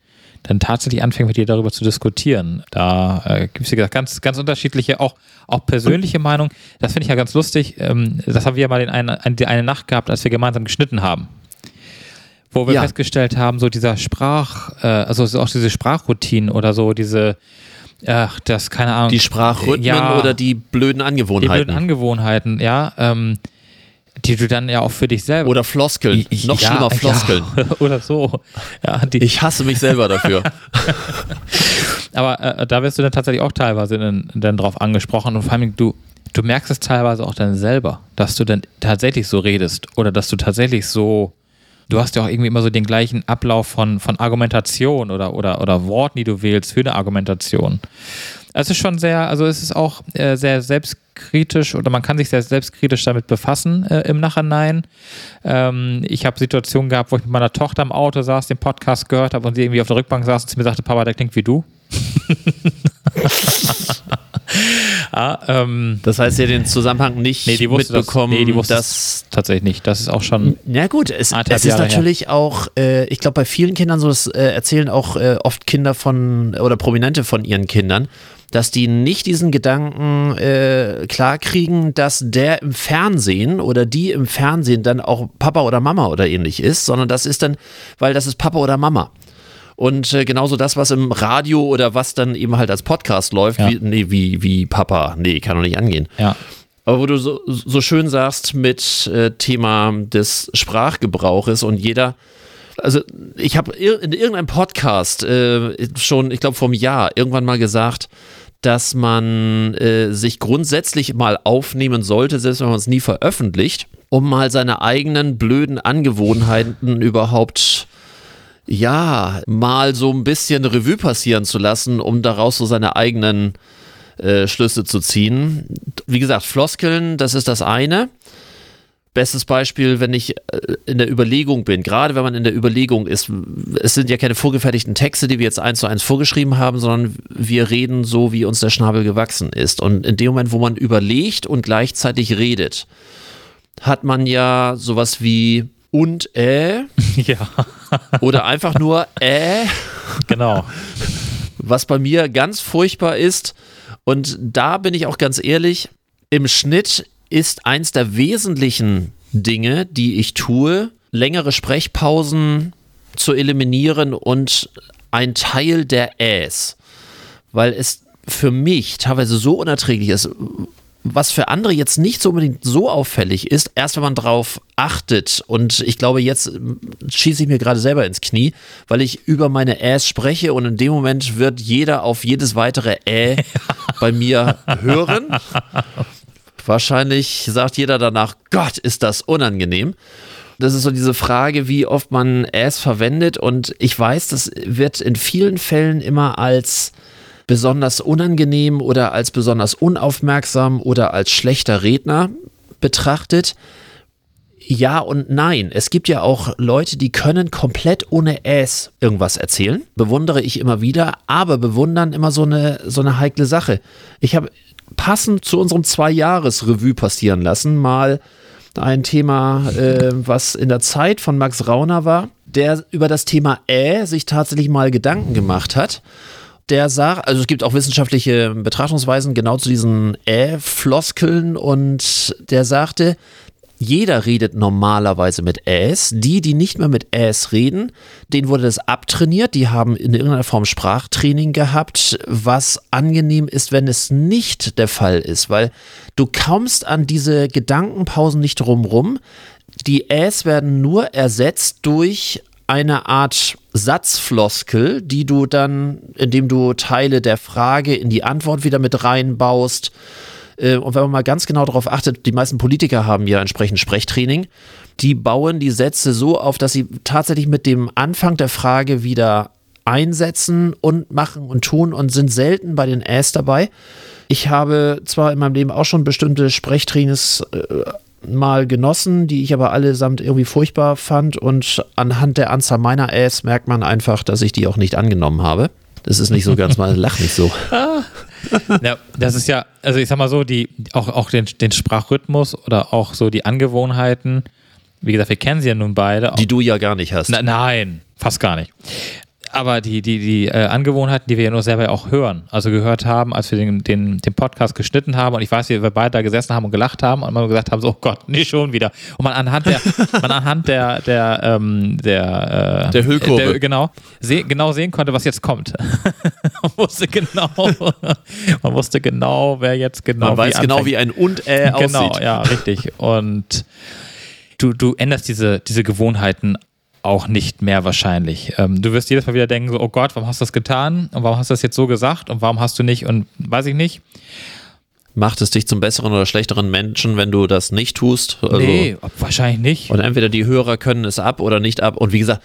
dann tatsächlich anfängt, mit dir darüber zu diskutieren. Da äh, gibt es, wie gesagt, ganz, ganz unterschiedliche, auch, auch persönliche Meinungen. Das finde ich ja ganz lustig. Ähm, das haben wir ja mal in eine, eine Nacht gehabt, als wir gemeinsam geschnitten haben. Wo wir ja. festgestellt haben, so dieser Sprach, äh, also auch diese Sprachroutinen oder so, diese, ach, das, keine Ahnung. Die Sprachrhythmen ja, oder die blöden Angewohnheiten? Die blöden Angewohnheiten, ja. Ähm, die du dann ja auch für dich selber. Oder Floskeln. Ich, Noch ja, schlimmer Floskeln. Ja, <laughs> oder so. Ja, ich hasse mich selber dafür. <laughs> Aber äh, da wirst du dann tatsächlich auch teilweise dann, dann drauf angesprochen und vor allem du, du merkst es teilweise auch dann selber, dass du dann tatsächlich so redest oder dass du tatsächlich so. Du hast ja auch irgendwie immer so den gleichen Ablauf von, von Argumentation oder, oder, oder Worten, die du wählst für eine Argumentation. Es ist schon sehr, also es ist auch äh, sehr selbstkritisch oder man kann sich sehr selbstkritisch damit befassen äh, im Nachhinein. Ähm, ich habe Situationen gehabt, wo ich mit meiner Tochter im Auto saß, den Podcast gehört habe und sie irgendwie auf der Rückbank saß und sie mir sagte, Papa, der klingt wie du. <laughs> ah, ähm, das heißt, ihr den Zusammenhang nicht nee, mitbekommen. Das, nee, die wusste das tatsächlich nicht. Das ist auch schon. Na gut, es, es ist natürlich her. auch, äh, ich glaube, bei vielen Kindern so, das äh, erzählen auch äh, oft Kinder von oder Prominente von ihren Kindern dass die nicht diesen Gedanken äh, klarkriegen, dass der im Fernsehen oder die im Fernsehen dann auch Papa oder Mama oder ähnlich ist, sondern das ist dann, weil das ist Papa oder Mama. Und äh, genauso das, was im Radio oder was dann eben halt als Podcast läuft, ja. wie, nee, wie, wie Papa, nee, kann doch nicht angehen. Ja. Aber wo du so, so schön sagst mit äh, Thema des Sprachgebrauches und jeder, also ich habe in irgendeinem Podcast äh, schon, ich glaube vor einem Jahr, irgendwann mal gesagt, dass man äh, sich grundsätzlich mal aufnehmen sollte, selbst wenn man es nie veröffentlicht, um mal seine eigenen blöden Angewohnheiten überhaupt ja, mal so ein bisschen Revue passieren zu lassen, um daraus so seine eigenen äh, Schlüsse zu ziehen. Wie gesagt, Floskeln, das ist das eine. Bestes Beispiel, wenn ich äh, in der Überlegung bin, gerade wenn man in der Überlegung ist, es sind ja keine vorgefertigten Texte, die wir jetzt eins zu eins vorgeschrieben haben, sondern wir reden so, wie uns der Schnabel gewachsen ist. Und in dem Moment, wo man überlegt und gleichzeitig redet, hat man ja sowas wie und äh. <laughs> Ja. Oder einfach nur äh. Genau. Was bei mir ganz furchtbar ist. Und da bin ich auch ganz ehrlich, im Schnitt ist eins der wesentlichen Dinge, die ich tue, längere Sprechpausen zu eliminieren und ein Teil der Äs. Weil es für mich teilweise so unerträglich ist, was für andere jetzt nicht so unbedingt so auffällig ist, erst wenn man drauf achtet. Und ich glaube, jetzt schieße ich mir gerade selber ins Knie, weil ich über meine Äs spreche und in dem Moment wird jeder auf jedes weitere Ä <laughs> bei mir hören. Wahrscheinlich sagt jeder danach, Gott, ist das unangenehm. Das ist so diese Frage, wie oft man Äs verwendet. Und ich weiß, das wird in vielen Fällen immer als besonders unangenehm oder als besonders unaufmerksam oder als schlechter Redner betrachtet. Ja und nein. Es gibt ja auch Leute, die können komplett ohne Äs irgendwas erzählen. Bewundere ich immer wieder, aber bewundern immer so eine, so eine heikle Sache. Ich habe passend zu unserem Zwei-Jahres-Revue passieren lassen, mal ein Thema, äh, was in der Zeit von Max Rauner war, der über das Thema Ä sich tatsächlich mal Gedanken gemacht hat. Der sagt, also es gibt auch wissenschaftliche Betrachtungsweisen genau zu diesen Ä-Floskeln und der sagte, jeder redet normalerweise mit Äs. Die, die nicht mehr mit Äs reden, denen wurde das abtrainiert. Die haben in irgendeiner Form Sprachtraining gehabt, was angenehm ist, wenn es nicht der Fall ist, weil du kommst an diese Gedankenpausen nicht drumrum. Die Äs werden nur ersetzt durch eine Art Satzfloskel, die du dann, indem du Teile der Frage in die Antwort wieder mit reinbaust. Äh, Und wenn man mal ganz genau darauf achtet, die meisten Politiker haben ja entsprechend Sprechtraining. Die bauen die Sätze so auf, dass sie tatsächlich mit dem Anfang der Frage wieder einsetzen und machen und tun und sind selten bei den Äs dabei. Ich habe zwar in meinem Leben auch schon bestimmte Sprechtrainings äh, mal genossen, die ich aber allesamt irgendwie furchtbar fand und anhand der Anzahl meiner Äs merkt man einfach, dass ich die auch nicht angenommen habe. Das ist nicht so ganz mal, <laughs> lach nicht so. Ja, das ist ja, also ich sag mal so, die, auch, auch den, den Sprachrhythmus oder auch so die Angewohnheiten, wie gesagt, wir kennen sie ja nun beide. Die du ja gar nicht hast. Na, nein, fast gar nicht. Aber die, die, die äh, Angewohnheiten, die wir ja nur selber auch hören, also gehört haben, als wir den, den, den Podcast geschnitten haben und ich weiß, wie wir beide da gesessen haben und gelacht haben und mal gesagt haben, so, oh Gott, nicht schon wieder. Und man anhand der, <laughs> man anhand der, der, ähm, der, äh, Der Hüllkurve. der- genau, seh, genau sehen konnte, was jetzt kommt. <laughs> man wusste genau, <laughs> man wusste genau, wer jetzt genau Man weiß wie genau, anfängt. wie ein und äh Genau, aussieht. ja, richtig. Und du, du änderst diese, diese Gewohnheiten auch nicht mehr wahrscheinlich. Ähm, du wirst jedes Mal wieder denken, so, oh Gott, warum hast du das getan? Und warum hast du das jetzt so gesagt? Und warum hast du nicht? Und weiß ich nicht. Macht es dich zum besseren oder schlechteren Menschen, wenn du das nicht tust? Also, nee, wahrscheinlich nicht. Und entweder die Hörer können es ab oder nicht ab. Und wie gesagt,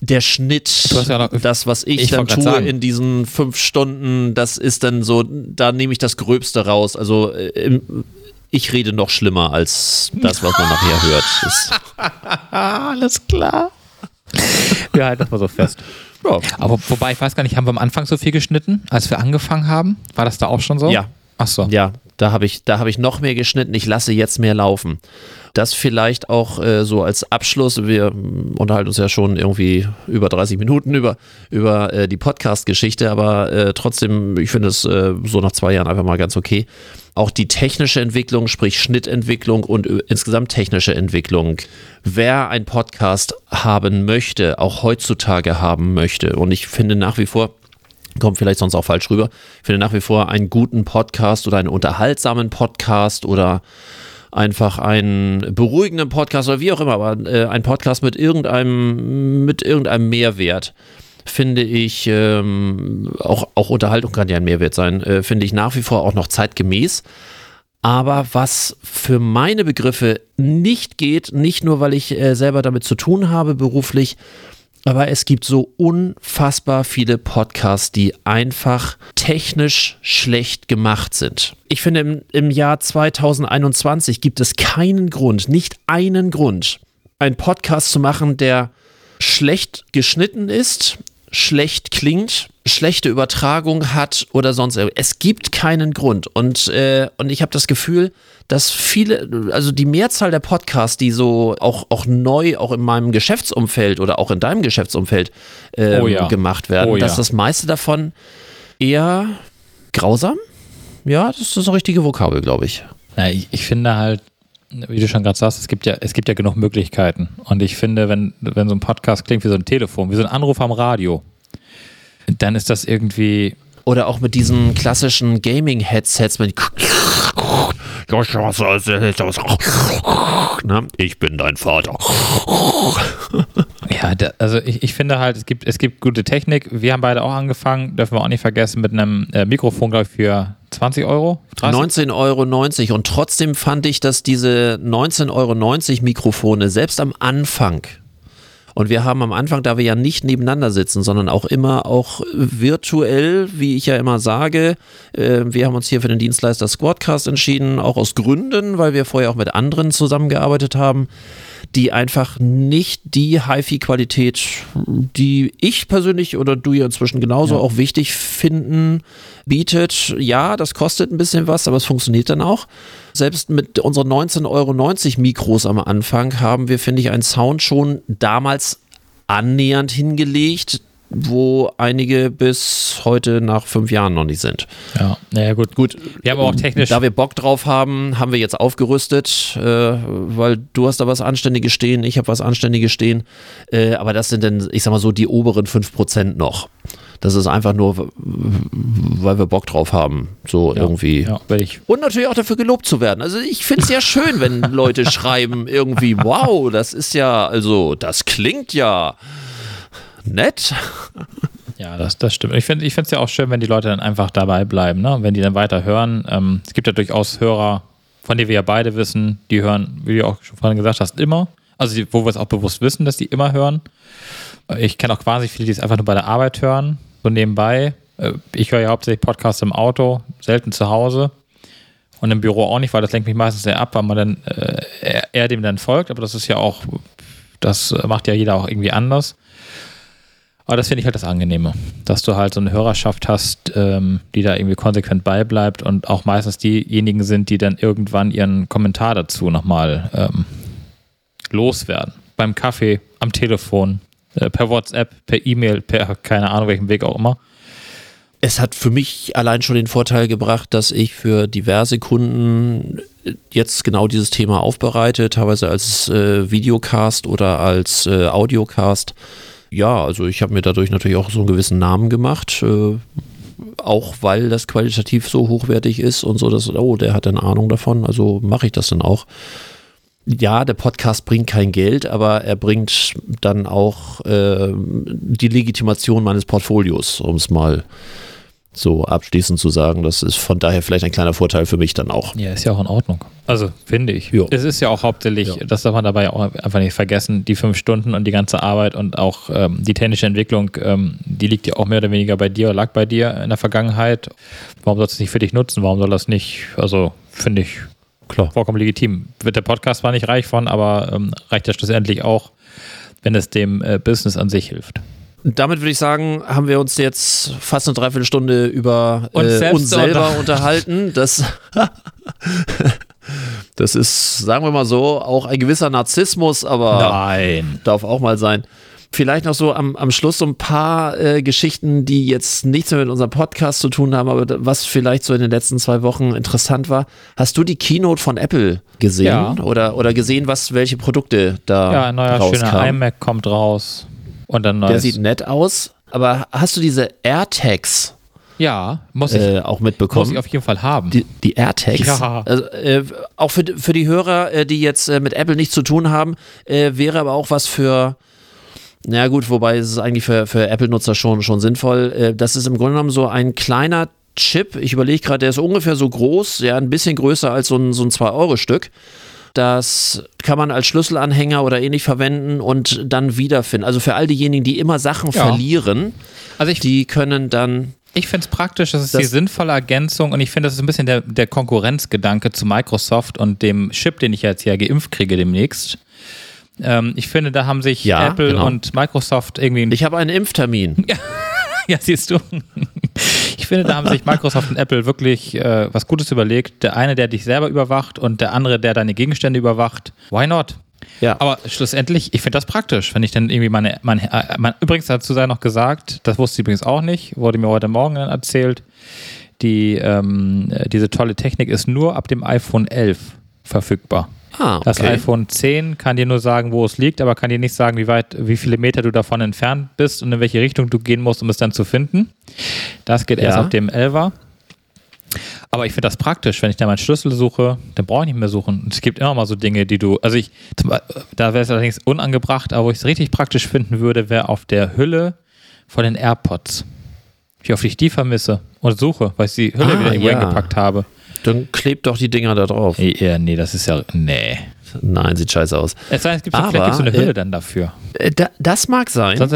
der Schnitt, ja noch- das, was ich, Ich dann tue sagen. in diesen fünf Stunden, das ist dann so, da nehme ich das Gröbste raus. Also äh, im- ich rede noch schlimmer als das, was man nachher hört. <laughs> Alles klar. <laughs> Wir halten das mal so fest. ja. Aber wobei, ich weiß gar nicht, haben wir am Anfang so viel geschnitten, als wir angefangen haben? War das da auch schon so? Ja. Ach so. Ja, da habe ich, da habe ich noch mehr geschnitten. Ich lasse jetzt mehr laufen. Das vielleicht auch äh, so als Abschluss. Wir mm, unterhalten uns ja schon irgendwie über 30 Minuten über, über äh, die Podcast-Geschichte, aber äh, trotzdem, ich finde es äh, so nach zwei Jahren einfach mal ganz okay. Auch die technische Entwicklung, sprich Schnittentwicklung und äh, insgesamt technische Entwicklung. Wer einen Podcast haben möchte, auch heutzutage haben möchte, und ich finde nach wie vor, kommt vielleicht sonst auch falsch rüber. Ich finde nach wie vor einen guten Podcast oder einen unterhaltsamen Podcast oder einfach einen beruhigenden Podcast oder wie auch immer, aber äh, ein Podcast mit irgendeinem, mit irgendeinem Mehrwert finde ich, ähm, auch, auch Unterhaltung kann ja ein Mehrwert sein, äh, finde ich nach wie vor auch noch zeitgemäß. Aber was für meine Begriffe nicht geht, nicht nur, weil ich äh, selber damit zu tun habe beruflich, aber es gibt so unfassbar viele Podcasts, die einfach technisch schlecht gemacht sind. Ich finde, im, im Jahr 2021 gibt es keinen Grund, nicht einen Grund, einen Podcast zu machen, der schlecht geschnitten ist, schlecht klingt, schlechte Übertragung hat oder sonst irgendwas. Es gibt keinen Grund. Und, äh, und ich habe das Gefühl, dass viele, also die Mehrzahl der Podcasts, die so auch, auch neu, auch in meinem Geschäftsumfeld oder auch in deinem Geschäftsumfeld ähm, Oh ja. gemacht werden, Oh ja. dass das meiste davon eher grausam, ja, das ist das richtige Vokabel, glaube ich. Na, ich, ich finde halt, wie du schon gerade sagst, es gibt ja, es gibt ja genug Möglichkeiten. Und ich finde, wenn, wenn so ein Podcast klingt wie so ein Telefon, wie so ein Anruf am Radio, dann ist das irgendwie. Oder auch mit diesen klassischen Gaming-Headsets mit Na, ich bin dein Vater. Ja, da, also ich, ich finde halt, es gibt, es gibt gute Technik. Wir haben beide auch angefangen, dürfen wir auch nicht vergessen, mit einem äh, Mikrofon, glaube ich, für 20 Euro. 30? 19,90 Euro. Und trotzdem fand ich, dass diese 19,90 Euro Mikrofone selbst am Anfang, und wir haben am Anfang, da wir ja nicht nebeneinander sitzen, sondern auch immer auch virtuell, wie ich ja immer sage, äh, wir haben uns hier für den Dienstleister Squadcast entschieden, auch aus Gründen, weil wir vorher auch mit anderen zusammengearbeitet haben, die einfach nicht die HiFi-Qualität, die ich persönlich oder du ja inzwischen genauso Ja. auch wichtig finden, bietet. Ja, das kostet ein bisschen was, aber es funktioniert dann auch. Selbst mit unseren 19,90 Euro Mikros am Anfang haben wir, finde ich, einen Sound schon damals annähernd hingelegt, wo einige bis heute nach fünf Jahren noch nicht sind. Ja, naja, gut. Gut, Wir haben auch technisch. da wir Bock drauf haben, haben wir jetzt aufgerüstet, äh, weil du hast da was Anständiges stehen, ich habe was Anständiges stehen. Äh, aber das sind dann, ich sag mal so, die oberen 5% noch. Das ist einfach nur, weil wir Bock drauf haben. So ja, irgendwie. Ja. Und natürlich auch dafür gelobt zu werden. Also ich finde es ja schön, wenn <laughs> Leute schreiben irgendwie, wow, das ist ja, also das klingt ja. Nett. Ja, das, das stimmt. Ich finde es ja auch schön, wenn die Leute dann einfach dabei bleiben, ne? wenn die dann weiter hören. Ähm, es gibt ja durchaus Hörer, von denen wir ja beide wissen, die hören, wie du auch schon vorhin gesagt hast, immer. Also die, wo wir es auch bewusst wissen, dass die immer hören. Ich kenne auch quasi viele, die es einfach nur bei der Arbeit hören, so nebenbei. Äh, Ich höre ja hauptsächlich Podcasts im Auto, selten zu Hause. Und im Büro auch nicht, weil das lenkt mich meistens sehr ab, weil man dann äh, eher dem dann folgt. Aber das ist ja auch, das macht ja jeder auch irgendwie anders. Aber das finde ich halt das Angenehme, dass du halt so eine Hörerschaft hast, ähm, die da irgendwie konsequent beibleibt und auch meistens diejenigen sind, die dann irgendwann ihren Kommentar dazu nochmal ähm, loswerden. Beim Kaffee, am Telefon, äh, per WhatsApp, per E-Mail, per keine Ahnung welchem Weg auch immer. Es hat für mich allein schon den Vorteil gebracht, dass ich für diverse Kunden jetzt genau dieses Thema aufbereite, teilweise als äh, Videocast oder als äh, Audiocast. Ja, also ich habe mir dadurch natürlich auch so einen gewissen Namen gemacht, äh, auch weil das qualitativ so hochwertig ist und so, dass, oh, der hat eine Ahnung davon, also mache ich das dann auch. Ja, der Podcast bringt kein Geld, aber er bringt dann auch äh, die Legitimation meines Portfolios, um es mal so abschließend zu sagen. Das ist von daher vielleicht ein kleiner Vorteil für mich dann auch. Ja, ist ja auch in Ordnung. Also finde ich. Ja. Es ist ja auch hauptsächlich, Ja. das darf man dabei auch einfach nicht vergessen, die fünf Stunden und die ganze Arbeit und auch ähm, die technische Entwicklung, ähm, die liegt ja auch mehr oder weniger bei dir oder lag bei dir in der Vergangenheit. Warum sollst du es nicht für dich nutzen? Warum soll das nicht, also finde ich Klar. vollkommen legitim. Wird der Podcast zwar nicht reich von, aber ähm, reicht ja schlussendlich auch, wenn es dem äh, Business an sich hilft. Damit würde ich sagen, haben wir uns jetzt fast eine Dreiviertelstunde über Uns äh, selbst uns selber unter- unterhalten. Das, <laughs> das ist, sagen wir mal so, auch ein gewisser Narzissmus, aber Nein. darf auch mal sein. Vielleicht noch so am, am Schluss so ein paar äh, Geschichten, die jetzt nichts mehr mit unserem Podcast zu tun haben, aber was vielleicht so in den letzten zwei Wochen interessant war. Hast du die Keynote von Apple gesehen? Ja. Oder, oder gesehen, was, welche Produkte da Ja, ein neuer schöner rauskamen? iMac kommt raus. Und dann Der neues. sieht nett aus, aber hast du diese AirTags ja, muss ich, äh, auch muss mitbekommen? ich auf jeden Fall haben. die, die AirTags. Ja. Also, äh, auch für, für die Hörer, äh, die jetzt äh, mit Apple nichts zu tun haben, äh, wäre aber auch was für, na gut, wobei es ist eigentlich für, für Apple-Nutzer schon, schon sinnvoll. Äh, das ist im Grunde genommen so ein kleiner Chip. Ich überlege gerade, der ist ungefähr so groß, ja, ein bisschen größer als so ein, so ein 2-Euro-Stück. Das kann man als Schlüsselanhänger oder ähnlich verwenden und dann wiederfinden. Also für all diejenigen, die immer Sachen Ja. verlieren, Also die können dann ich finde es praktisch, das ist Das- die sinnvolle Ergänzung und ich finde, das ist ein bisschen der, der Konkurrenzgedanke zu Microsoft und dem Chip, den ich jetzt ja geimpft kriege demnächst. Ähm, ich finde, da haben sich Ja, Apple genau. und Microsoft irgendwie Ich habe einen Impftermin. <laughs> Ja, siehst du. Ich finde, da haben sich Microsoft und Apple wirklich äh, was Gutes überlegt. Der eine, der dich selber überwacht und der andere, der deine Gegenstände überwacht. Why not? Ja. Aber schlussendlich, ich finde das praktisch, wenn ich dann irgendwie meine, meine, äh, mein, übrigens dazu sei noch gesagt, das wusste ich übrigens auch nicht, wurde mir heute Morgen erzählt, die, ähm, äh, diese tolle Technik ist nur ab dem iPhone 11 verfügbar. Ah, Das okay. iPhone 10 kann dir nur sagen, wo es liegt, aber kann dir nicht sagen, wie weit, wie viele Meter du davon entfernt bist und in welche Richtung du gehen musst, um es dann zu finden. Das geht erst Ja. auf dem 11er. Aber ich finde das praktisch, wenn ich da meinen Schlüssel suche, dann brauche ich nicht mehr suchen. Und es gibt immer mal so Dinge, die du, also ich, da wäre es allerdings unangebracht, aber wo ich es richtig praktisch finden würde, wäre auf der Hülle von den AirPods. Wie oft ich die vermisse und suche, weil ich die Hülle Ah, wieder irgendwo ja. hingepackt habe. Dann klebt doch die Dinger da drauf. Ja, nee, das ist ja, nee. Nein, sieht scheiße aus. Es sei denn, es gibt so, Aber, vielleicht gibt's so eine Hülle äh, dann dafür. Äh, da, das mag sein. Sonst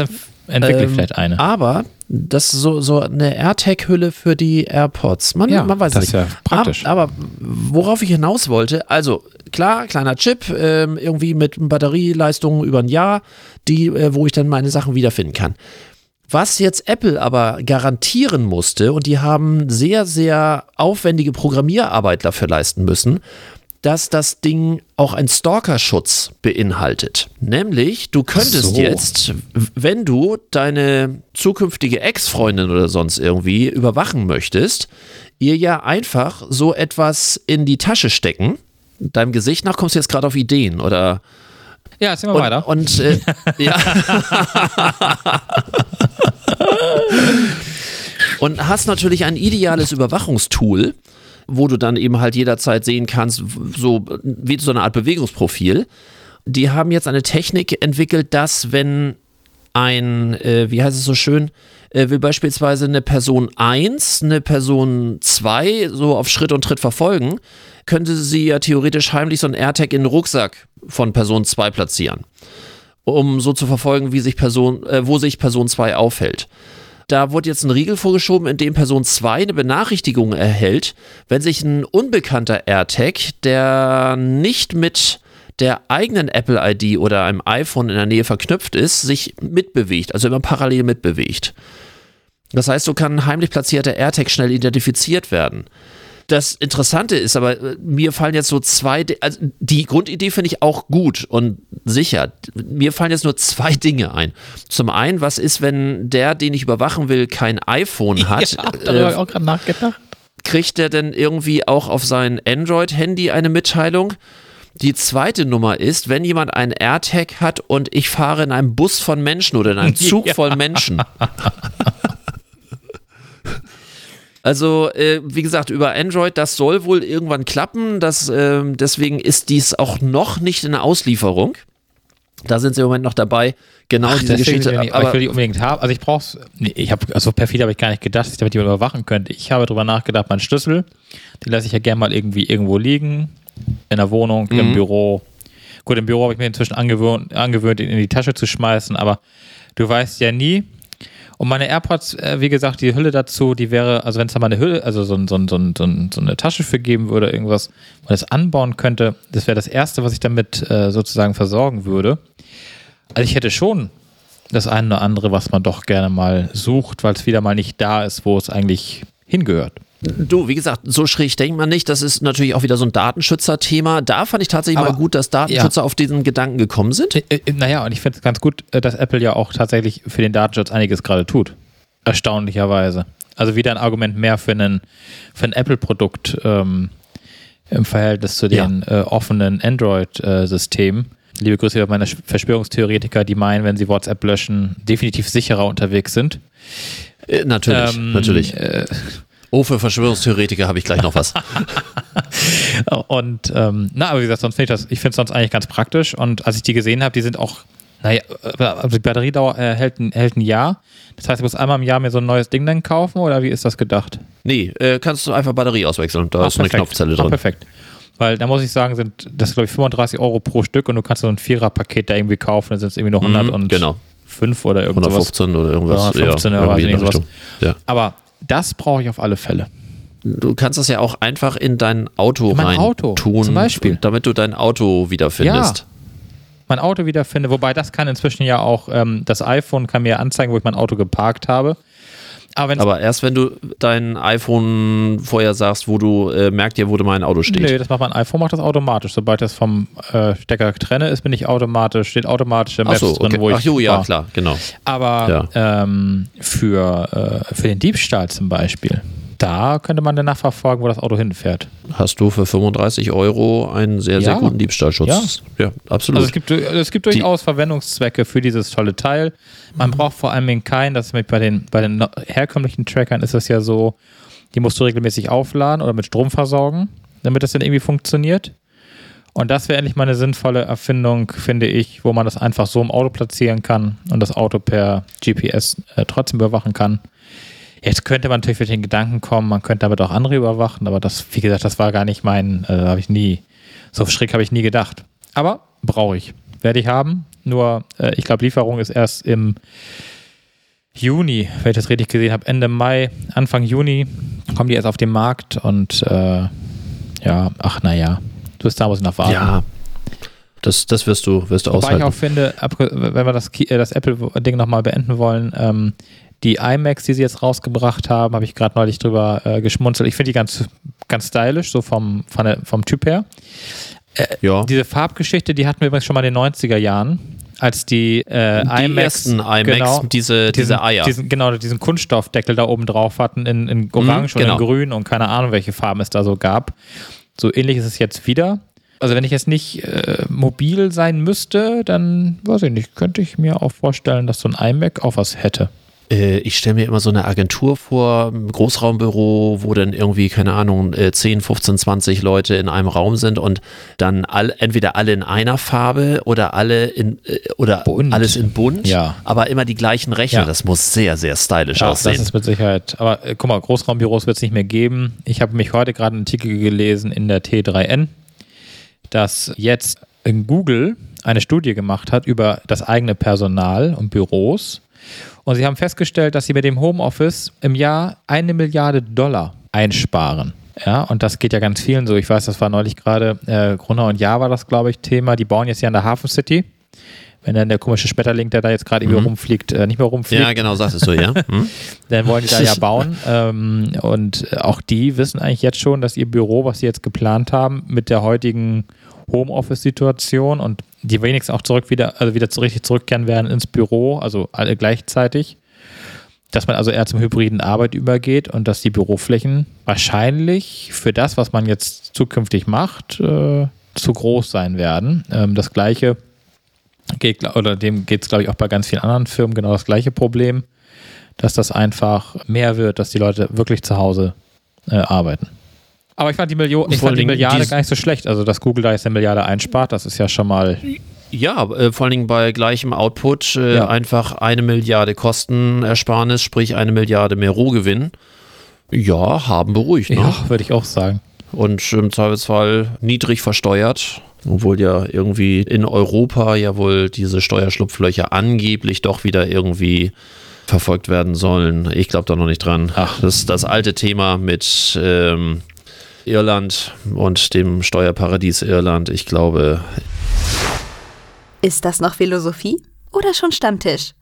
entwickle ich Ähm, vielleicht eine. Aber das ist so, so eine AirTag-Hülle für die AirPods. Man, Ja, man weiß das nicht. ist ja praktisch. Aber, aber worauf ich hinaus wollte, also klar, kleiner Chip, ähm, irgendwie mit Batterieleistung über ein Jahr, die, äh, wo ich dann meine Sachen wiederfinden kann. Was jetzt Apple aber garantieren musste, und die haben sehr, sehr aufwendige Programmierarbeit dafür leisten müssen, dass das Ding auch einen Stalkerschutz beinhaltet. Nämlich, du könntest so. jetzt, wenn du deine zukünftige Ex-Freundin oder sonst irgendwie überwachen möchtest, ihr ja einfach so etwas in die Tasche stecken. Deinem Gesicht nach kommst du jetzt gerade auf Ideen oder ja, erzähl mal und, weiter. Und äh, ja. <laughs> und hast natürlich ein ideales Überwachungstool, wo du dann eben halt jederzeit sehen kannst, so wie so eine Art Bewegungsprofil. Die haben jetzt eine Technik entwickelt, dass wenn ein, äh, wie heißt es so schön, äh, will beispielsweise eine Person 1, eine Person 2 so auf Schritt und Tritt verfolgen, könnte sie ja theoretisch heimlich so ein AirTag in den Rucksack von Person 2 platzieren, um so zu verfolgen, wie sich Person, äh, wo sich Person 2 aufhält. Da wurde jetzt ein Riegel vorgeschoben, in dem Person 2 eine Benachrichtigung erhält, wenn sich ein unbekannter AirTag, der nicht mit der eigenen Apple-ID oder einem iPhone in der Nähe verknüpft ist, sich mitbewegt, also immer parallel mitbewegt. Das heißt, so kann ein heimlich platzierter AirTag schnell identifiziert werden. Das Interessante ist aber, äh, mir fallen jetzt so zwei, also die Grundidee finde ich auch gut und sicher. Mir fallen jetzt nur zwei <laughs> Dinge ein. Zum einen, was ist, wenn der, den ich überwachen will, kein iPhone <laughs> hat? Ja, da habe ich auch gerade nachgedacht. kriegt er denn irgendwie auch auf sein Android-Handy eine Mitteilung? Die zweite Nummer ist, wenn jemand einen AirTag hat und ich fahre in einem Bus von Menschen oder in einem <laughs> Zug voll Menschen. Also, äh, wie gesagt, über Android, das soll wohl irgendwann klappen. Das, ähm, deswegen ist dies auch noch nicht in der Auslieferung. Da sind sie im Moment noch dabei, genau Ach, diese Geschichte. ich, nicht- aber ich will die unbedingt haben. Also ich brauch's. Nee, ich habe also perfid habe ich gar nicht gedacht, dass ich damit jemand überwachen könnte. Ich habe darüber nachgedacht, mein Schlüssel, den lasse ich ja gerne mal irgendwie irgendwo liegen. In der Wohnung, im Mhm. Büro. Gut, im Büro habe ich mir inzwischen angewöhnt, angewöhnt, ihn in die Tasche zu schmeißen, aber du weißt ja nie. Und meine AirPods, äh, wie gesagt, die Hülle dazu, die wäre, also wenn es da mal eine Hülle, also so, so, so, so, ein, so eine Tasche für geben würde, irgendwas, wo man das anbauen könnte, das wäre das Erste, was ich damit äh, sozusagen versorgen würde. Also ich hätte schon das eine oder andere, was man doch gerne mal sucht, weil es wieder mal nicht da ist, wo es eigentlich hingehört. Du, wie gesagt, so schräg denkt man nicht. Das ist natürlich auch wieder so ein Datenschützer-Thema. Da fand ich tatsächlich Aber- mal gut, dass Datenschützer auf diesen Gedanken gekommen sind. Äh, äh, naja, und ich finde es ganz gut, äh, dass Apple ja auch tatsächlich für den Datenschutz einiges gerade tut. Erstaunlicherweise. Also wieder ein Argument mehr für, einen, für ein Apple-Produkt ähm, im Verhältnis zu den äh, offenen Android-Systemen. Liebe Grüße an meine Verschwörungstheoretiker, die meinen, wenn sie WhatsApp löschen, definitiv sicherer unterwegs sind. Äh, natürlich, Ähm, natürlich. Äh, Oh, für Verschwörungstheoretiker habe ich gleich noch was. <laughs> Und ähm, na, aber wie gesagt, sonst finde ich das, ich finde es sonst eigentlich ganz praktisch. Und als ich die gesehen habe, die sind auch, naja, also die Batteriedauer äh, hält, ein, hält ein Jahr. Das heißt, ich muss einmal im Jahr mir so ein neues Ding dann kaufen oder wie ist das gedacht? nee, äh, kannst du einfach Batterie auswechseln. Da ist eine perfekt. Knopfzelle Ah, drin. perfekt. Weil da muss ich sagen, sind das glaube ich 35 Euro pro Stück und du kannst so ein Vierer-Paket da irgendwie kaufen, dann sind es irgendwie nur 100 Mhm, und genau. 5 oder irgendwas. 115 oder irgendwas. Ja, 15 ja, oder irgendwie der sowas. Ja. Aber das brauche ich auf alle Fälle. Du kannst das ja auch einfach in dein Auto In mein rein Auto, tun, zum Beispiel. damit du dein Auto wiederfindest. mein Auto wiederfinde. Wobei das kann inzwischen ja auch, ähm, das iPhone kann mir anzeigen, wo ich mein Auto geparkt habe. Aber Aber erst wenn du dein iPhone vorher sagst, wo du äh, merkt dir, wo mein Auto steht. Nee, das macht mein iPhone macht das automatisch. Sobald das vom äh, Stecker trenne ist, bin ich automatisch, steht automatisch im Ach Maps so, drin, okay. wo ich Ach jo, ja, war. klar, genau. Aber ähm, für, äh, für den Diebstahl zum Beispiel, da könnte man dann nachverfolgen, wo das Auto hinfährt. Hast du für 35 Euro einen sehr, sehr Ja. guten Diebstahlschutz. Ja, absolut. Also es gibt, es gibt durchaus Verwendungszwecke für dieses tolle Teil. Man Mhm. braucht vor allem keinen, das ist bei den, bei den herkömmlichen Trackern ist es ja so, die musst du regelmäßig aufladen oder mit Strom versorgen, damit das dann irgendwie funktioniert. Und das wäre endlich mal eine sinnvolle Erfindung, finde ich, wo man das einfach so im Auto platzieren kann und das Auto per GPS äh, trotzdem überwachen kann. Jetzt könnte man natürlich für den Gedanken kommen, man könnte damit auch andere überwachen, aber das, wie gesagt, das war gar nicht mein, äh, habe ich nie, so schräg habe ich nie gedacht. Aber brauche ich. Werde ich haben. Nur, äh, ich glaube, Lieferung ist erst im Juni, wenn ich das richtig gesehen habe, Ende Mai, Anfang Juni kommen die erst auf den Markt und äh, ja, ach naja, bis da muss ich noch warten. ja, das, das wirst du, wirst du Wobei ich aushalten. auch finde, wenn wir das, äh, das Apple-Ding nochmal beenden wollen, ähm, die iMacs, die sie jetzt rausgebracht haben, habe ich gerade neulich drüber äh, geschmunzelt. Ich finde die ganz, ganz stylisch, so vom, der, vom Typ her. ja. Diese Farbgeschichte, die hatten wir übrigens schon mal in den 90er Jahren, als die, äh, Die iMacs, ersten iMacs, genau, diese, diese Eier. Diesen, genau, diesen Kunststoffdeckel da oben drauf hatten in, in Orange Mhm, genau. und in Grün und keine Ahnung, welche Farben es da so gab. So ähnlich ist es jetzt wieder. Also wenn ich jetzt nicht äh, mobil sein müsste, dann weiß ich nicht, könnte ich mir auch vorstellen, dass so ein iMac auch was hätte. Äh, ich stelle mir immer so eine Agentur vor, ein Großraumbüro, wo dann irgendwie, keine Ahnung, äh, 10, 15, 20 Leute in einem Raum sind und dann all, entweder alle in einer Farbe oder alle in äh, oder Bunt. alles in bunt, Ja. aber immer die gleichen Rechner. Ja. Das muss sehr, sehr stylisch Ja, das aussehen. ist mit Sicherheit. Aber äh, guck mal, Großraumbüros wird es nicht mehr geben. Ich habe mich heute gerade einen Artikel gelesen in der T3N, dass jetzt in Google eine Studie gemacht hat über das eigene Personal und Büros. Und sie haben festgestellt, dass sie mit dem Homeoffice im Jahr eine Milliarde Dollar einsparen. Ja, und das geht ja ganz vielen so. Ich weiß, das war neulich gerade, äh, Gruner und Jahr war das, glaube ich, Thema. Die bauen jetzt ja in der Hafen City. Wenn dann der komische Spetterling, der da jetzt gerade irgendwie rumfliegt, äh, nicht mehr rumfliegt, ja, genau, sagtest du, ja. Hm? <laughs> dann wollen die da ja <laughs> bauen. Ähm, und auch die wissen eigentlich jetzt schon, dass ihr Büro, was sie jetzt geplant haben, mit der heutigen Homeoffice-Situation und die wenigstens auch zurück wieder, also wieder richtig zurückkehren werden ins Büro, also alle gleichzeitig, dass man also eher zum hybriden Arbeit übergeht und dass die Büroflächen wahrscheinlich für das, was man jetzt zukünftig macht, äh, zu groß sein werden. Ähm, das gleiche geht, oder dem geht es, glaube ich, auch bei ganz vielen anderen Firmen genau das gleiche Problem, dass das einfach mehr wird, dass die Leute wirklich zu Hause äh, arbeiten. Aber ich fand die, Million, ich fand die Milliarde gar nicht so schlecht. Also, dass Google da jetzt eine Milliarde einspart, das ist ja schon mal. Ja, äh, vor allen Dingen bei gleichem Output äh, Ja. einfach eine Milliarde Kostenersparnis, sprich eine Milliarde mehr Rohgewinn. Ja, haben beruhigt. Ne? Ja, würde ich auch sagen. Und im Zweifelsfall niedrig versteuert. Obwohl ja irgendwie in Europa ja wohl diese Steuerschlupflöcher angeblich doch wieder irgendwie verfolgt werden sollen. Ich glaube da noch nicht dran. Ach. Das ist das alte Thema mit ähm, Irland und dem Steuerparadies Irland. Ich glaube, Ist das noch Philosophie oder schon Stammtisch?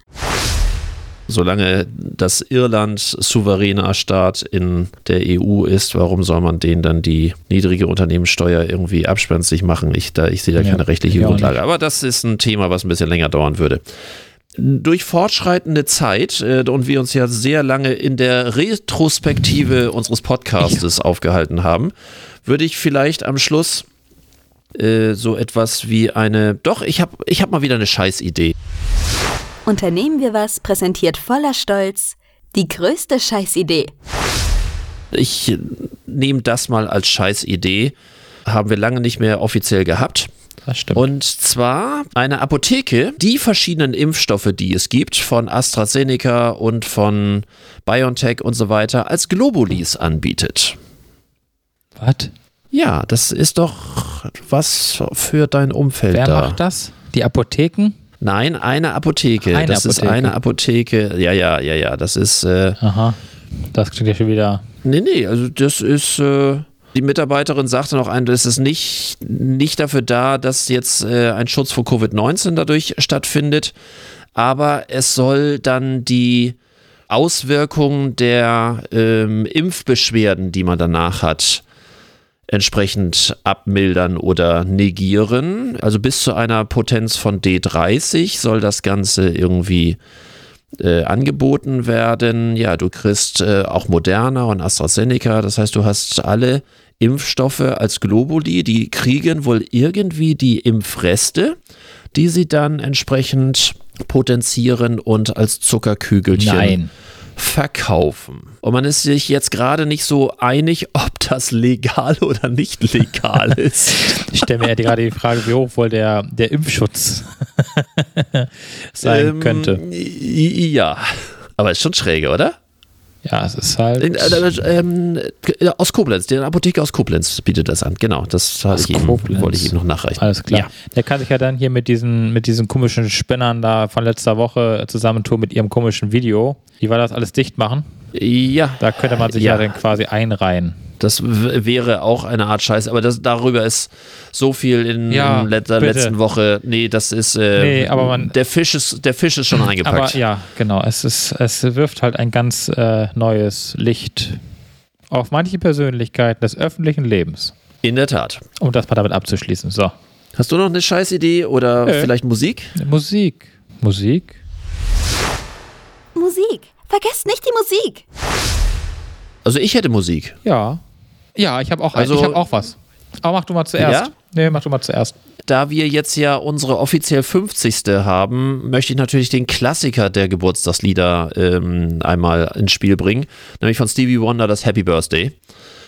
solange das Irland souveräner Staat in der EU ist, warum soll man denen dann die niedrige Unternehmenssteuer irgendwie abspenstig machen? Ich, da, ich sehe da Ja, keine rechtliche Grundlage. Aber das ist ein Thema, was ein bisschen länger dauern würde. Durch fortschreitende Zeit äh, und wir uns ja sehr lange in der Retrospektive unseres Podcastes aufgehalten haben, würde ich vielleicht am Schluss äh, so etwas wie eine, doch, ich habe ich hab mal wieder eine Scheißidee. Unternehmen wir was präsentiert voller Stolz die größte Scheißidee. Ich äh, nehme das mal als Scheißidee. Haben wir lange nicht mehr offiziell gehabt. Das stimmt. Und zwar eine Apotheke, die verschiedenen Impfstoffe, die es gibt, von AstraZeneca und von BioNTech und so weiter, als Globulis anbietet. Was? Ja, das ist doch was für dein Umfeld Wer da. macht das? Die Apotheken? Nein, eine Apotheke. Eine das ist Apotheke. eine Apotheke. Ja, ja, ja, ja. Das ist. Äh, Aha. Das klingt ja schon wieder. Nee, nee, also das ist, äh, die Mitarbeiterin sagte noch ein, das ist nicht, nicht dafür da, dass jetzt äh, ein Schutz vor Covid-19 dadurch stattfindet, aber es soll dann die Auswirkungen der ähm, Impfbeschwerden, die man danach hat, entsprechend abmildern oder negieren. Also bis zu einer Potenz von D30 soll das Ganze irgendwie äh, angeboten werden. Ja, du kriegst äh, auch Moderna und AstraZeneca. Das heißt, du hast alle Impfstoffe als Globuli. Die kriegen wohl irgendwie die Impfreste, die sie dann entsprechend potenzieren und als Zuckerkügelchen Nein. verkaufen. Und man ist sich jetzt gerade nicht so einig, <laughs> ob das legal oder nicht legal <laughs> ist. Ich stelle mir ja gerade die Frage, wie hoch wohl der, der Impfschutz <laughs> sein Ähm, könnte. Ja, aber ist schon schräge, oder? Ja, es ist halt. Äh, äh, äh, aus Koblenz, der Apotheke aus Koblenz bietet das an. Genau, das ich Koblenz. wollte ich ihm noch nachreichen. Alles klar. Ja. Der kann sich ja dann hier mit diesen, mit diesen komischen Spinnern da von letzter Woche zusammentun mit ihrem komischen Video. Wie war das alles dicht machen? Ja, Da könnte man sich ja, Ja. dann quasi einreihen. Das wäre auch eine Art Scheiß, aber das, darüber ist so viel in Ja, let der letzten Woche. Nee, das ist. Äh, Nee, aber man- der, Fisch ist der Fisch ist schon eingepackt. Aber ja, genau. Es, ist, es wirft halt ein ganz äh, neues Licht auf manche Persönlichkeiten des öffentlichen Lebens. In der Tat. Um das mal damit abzuschließen. So. Hast du noch eine Scheißidee oder Nö. vielleicht Musik? Musik. Musik? Musik. Vergesst nicht die Musik. Also ich hätte Musik. Ja. Ja, ich habe auch, Also- ich hab auch was. Aber mach du mal zuerst. Ja? Nee, mach du mal zuerst. Da wir jetzt ja unsere offiziell 50. haben, möchte ich natürlich den Klassiker der Geburtstagslieder ähm, einmal ins Spiel bringen, nämlich von Stevie Wonder das Happy Birthday.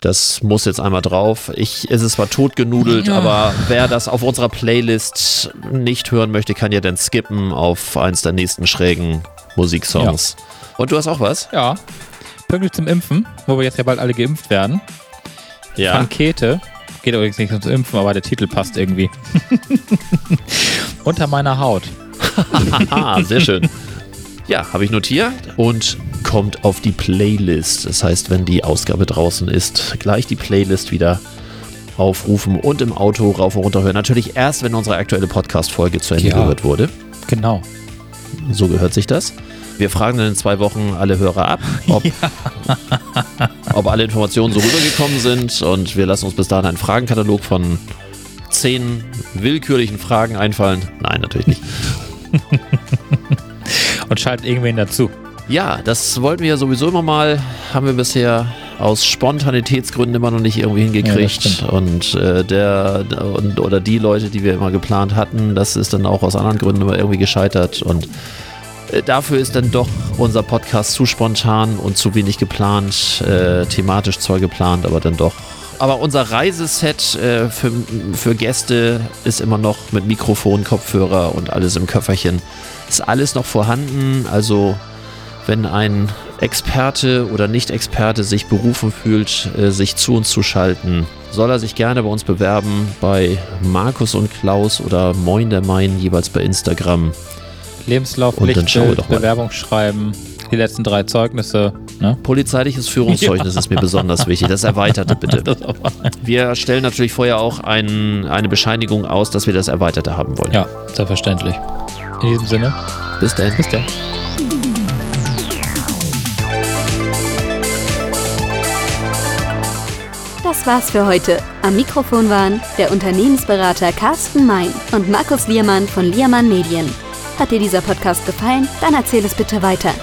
Das muss jetzt einmal drauf. Ich, es ist zwar totgenudelt, aber wer das auf unserer Playlist nicht hören möchte, kann ja dann skippen auf eins der nächsten schrägen Musiksongs. Und du hast auch was? Ja. Pünktlich zum Impfen, wo wir jetzt ja bald alle geimpft werden. Ja. Pankete. Geht übrigens nicht ums Impfen, aber der Titel passt irgendwie. <laughs> Unter meiner Haut. Sehr schön. Ja, habe ich notiert und kommt auf die Playlist. Das heißt, wenn die Ausgabe draußen ist, gleich die Playlist wieder aufrufen und im Auto rauf und runter hören. Natürlich erst, wenn unsere aktuelle Podcast-Folge zu Ende Ja. gehört wurde. Genau. So gehört sich das. Wir fragen dann in zwei Wochen alle Hörer ab, ob, <laughs> ob alle Informationen so rübergekommen sind und wir lassen uns bis dahin einen Fragenkatalog von zehn willkürlichen Fragen einfallen. Nein, natürlich nicht. <laughs> Und schalten irgendwen dazu. Ja, das wollten wir ja sowieso immer mal, haben wir bisher aus Spontanitätsgründen immer noch nicht irgendwie Ja, hingekriegt. stimmt. und äh, der und, oder die Leute, die wir immer geplant hatten, das ist dann auch aus anderen Gründen immer irgendwie gescheitert. Und dafür ist dann doch unser Podcast zu spontan und zu wenig geplant, äh, thematisch zwar geplant, aber dann doch. Aber unser Reiseset äh, für, für Gäste ist immer noch mit Mikrofon, Kopfhörer und alles im Köfferchen. Ist alles noch vorhanden, also wenn ein Experte oder Nicht-Experte sich berufen fühlt, äh, sich zu uns zu schalten, soll er sich gerne bei uns bewerben bei Markus und Klaus oder Moin der Main, jeweils bei Instagram. Lebenslauf, Und dann schauen wir Lichtbild, doch mal. Bewerbung schreiben, die letzten drei Zeugnisse. Ne? Polizeiliches Führungszeugnis ist mir <laughs> besonders wichtig. Das Erweiterte bitte. Wir stellen natürlich vorher auch ein, eine Bescheinigung aus, dass wir das Erweiterte haben wollen. Ja, selbstverständlich. In diesem Sinne, Bis dann. bis dann. Das war's für heute. Am Mikrofon waren der Unternehmensberater Carsten Mein und Markus Liermann von Liermann Medien. Hat dir dieser Podcast gefallen? Dann erzähl es bitte weiter.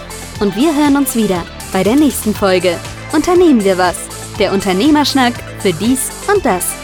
Und wir hören uns wieder bei der nächsten Folge. Unternehmen wir was? Der Unternehmerschnack für dies und das.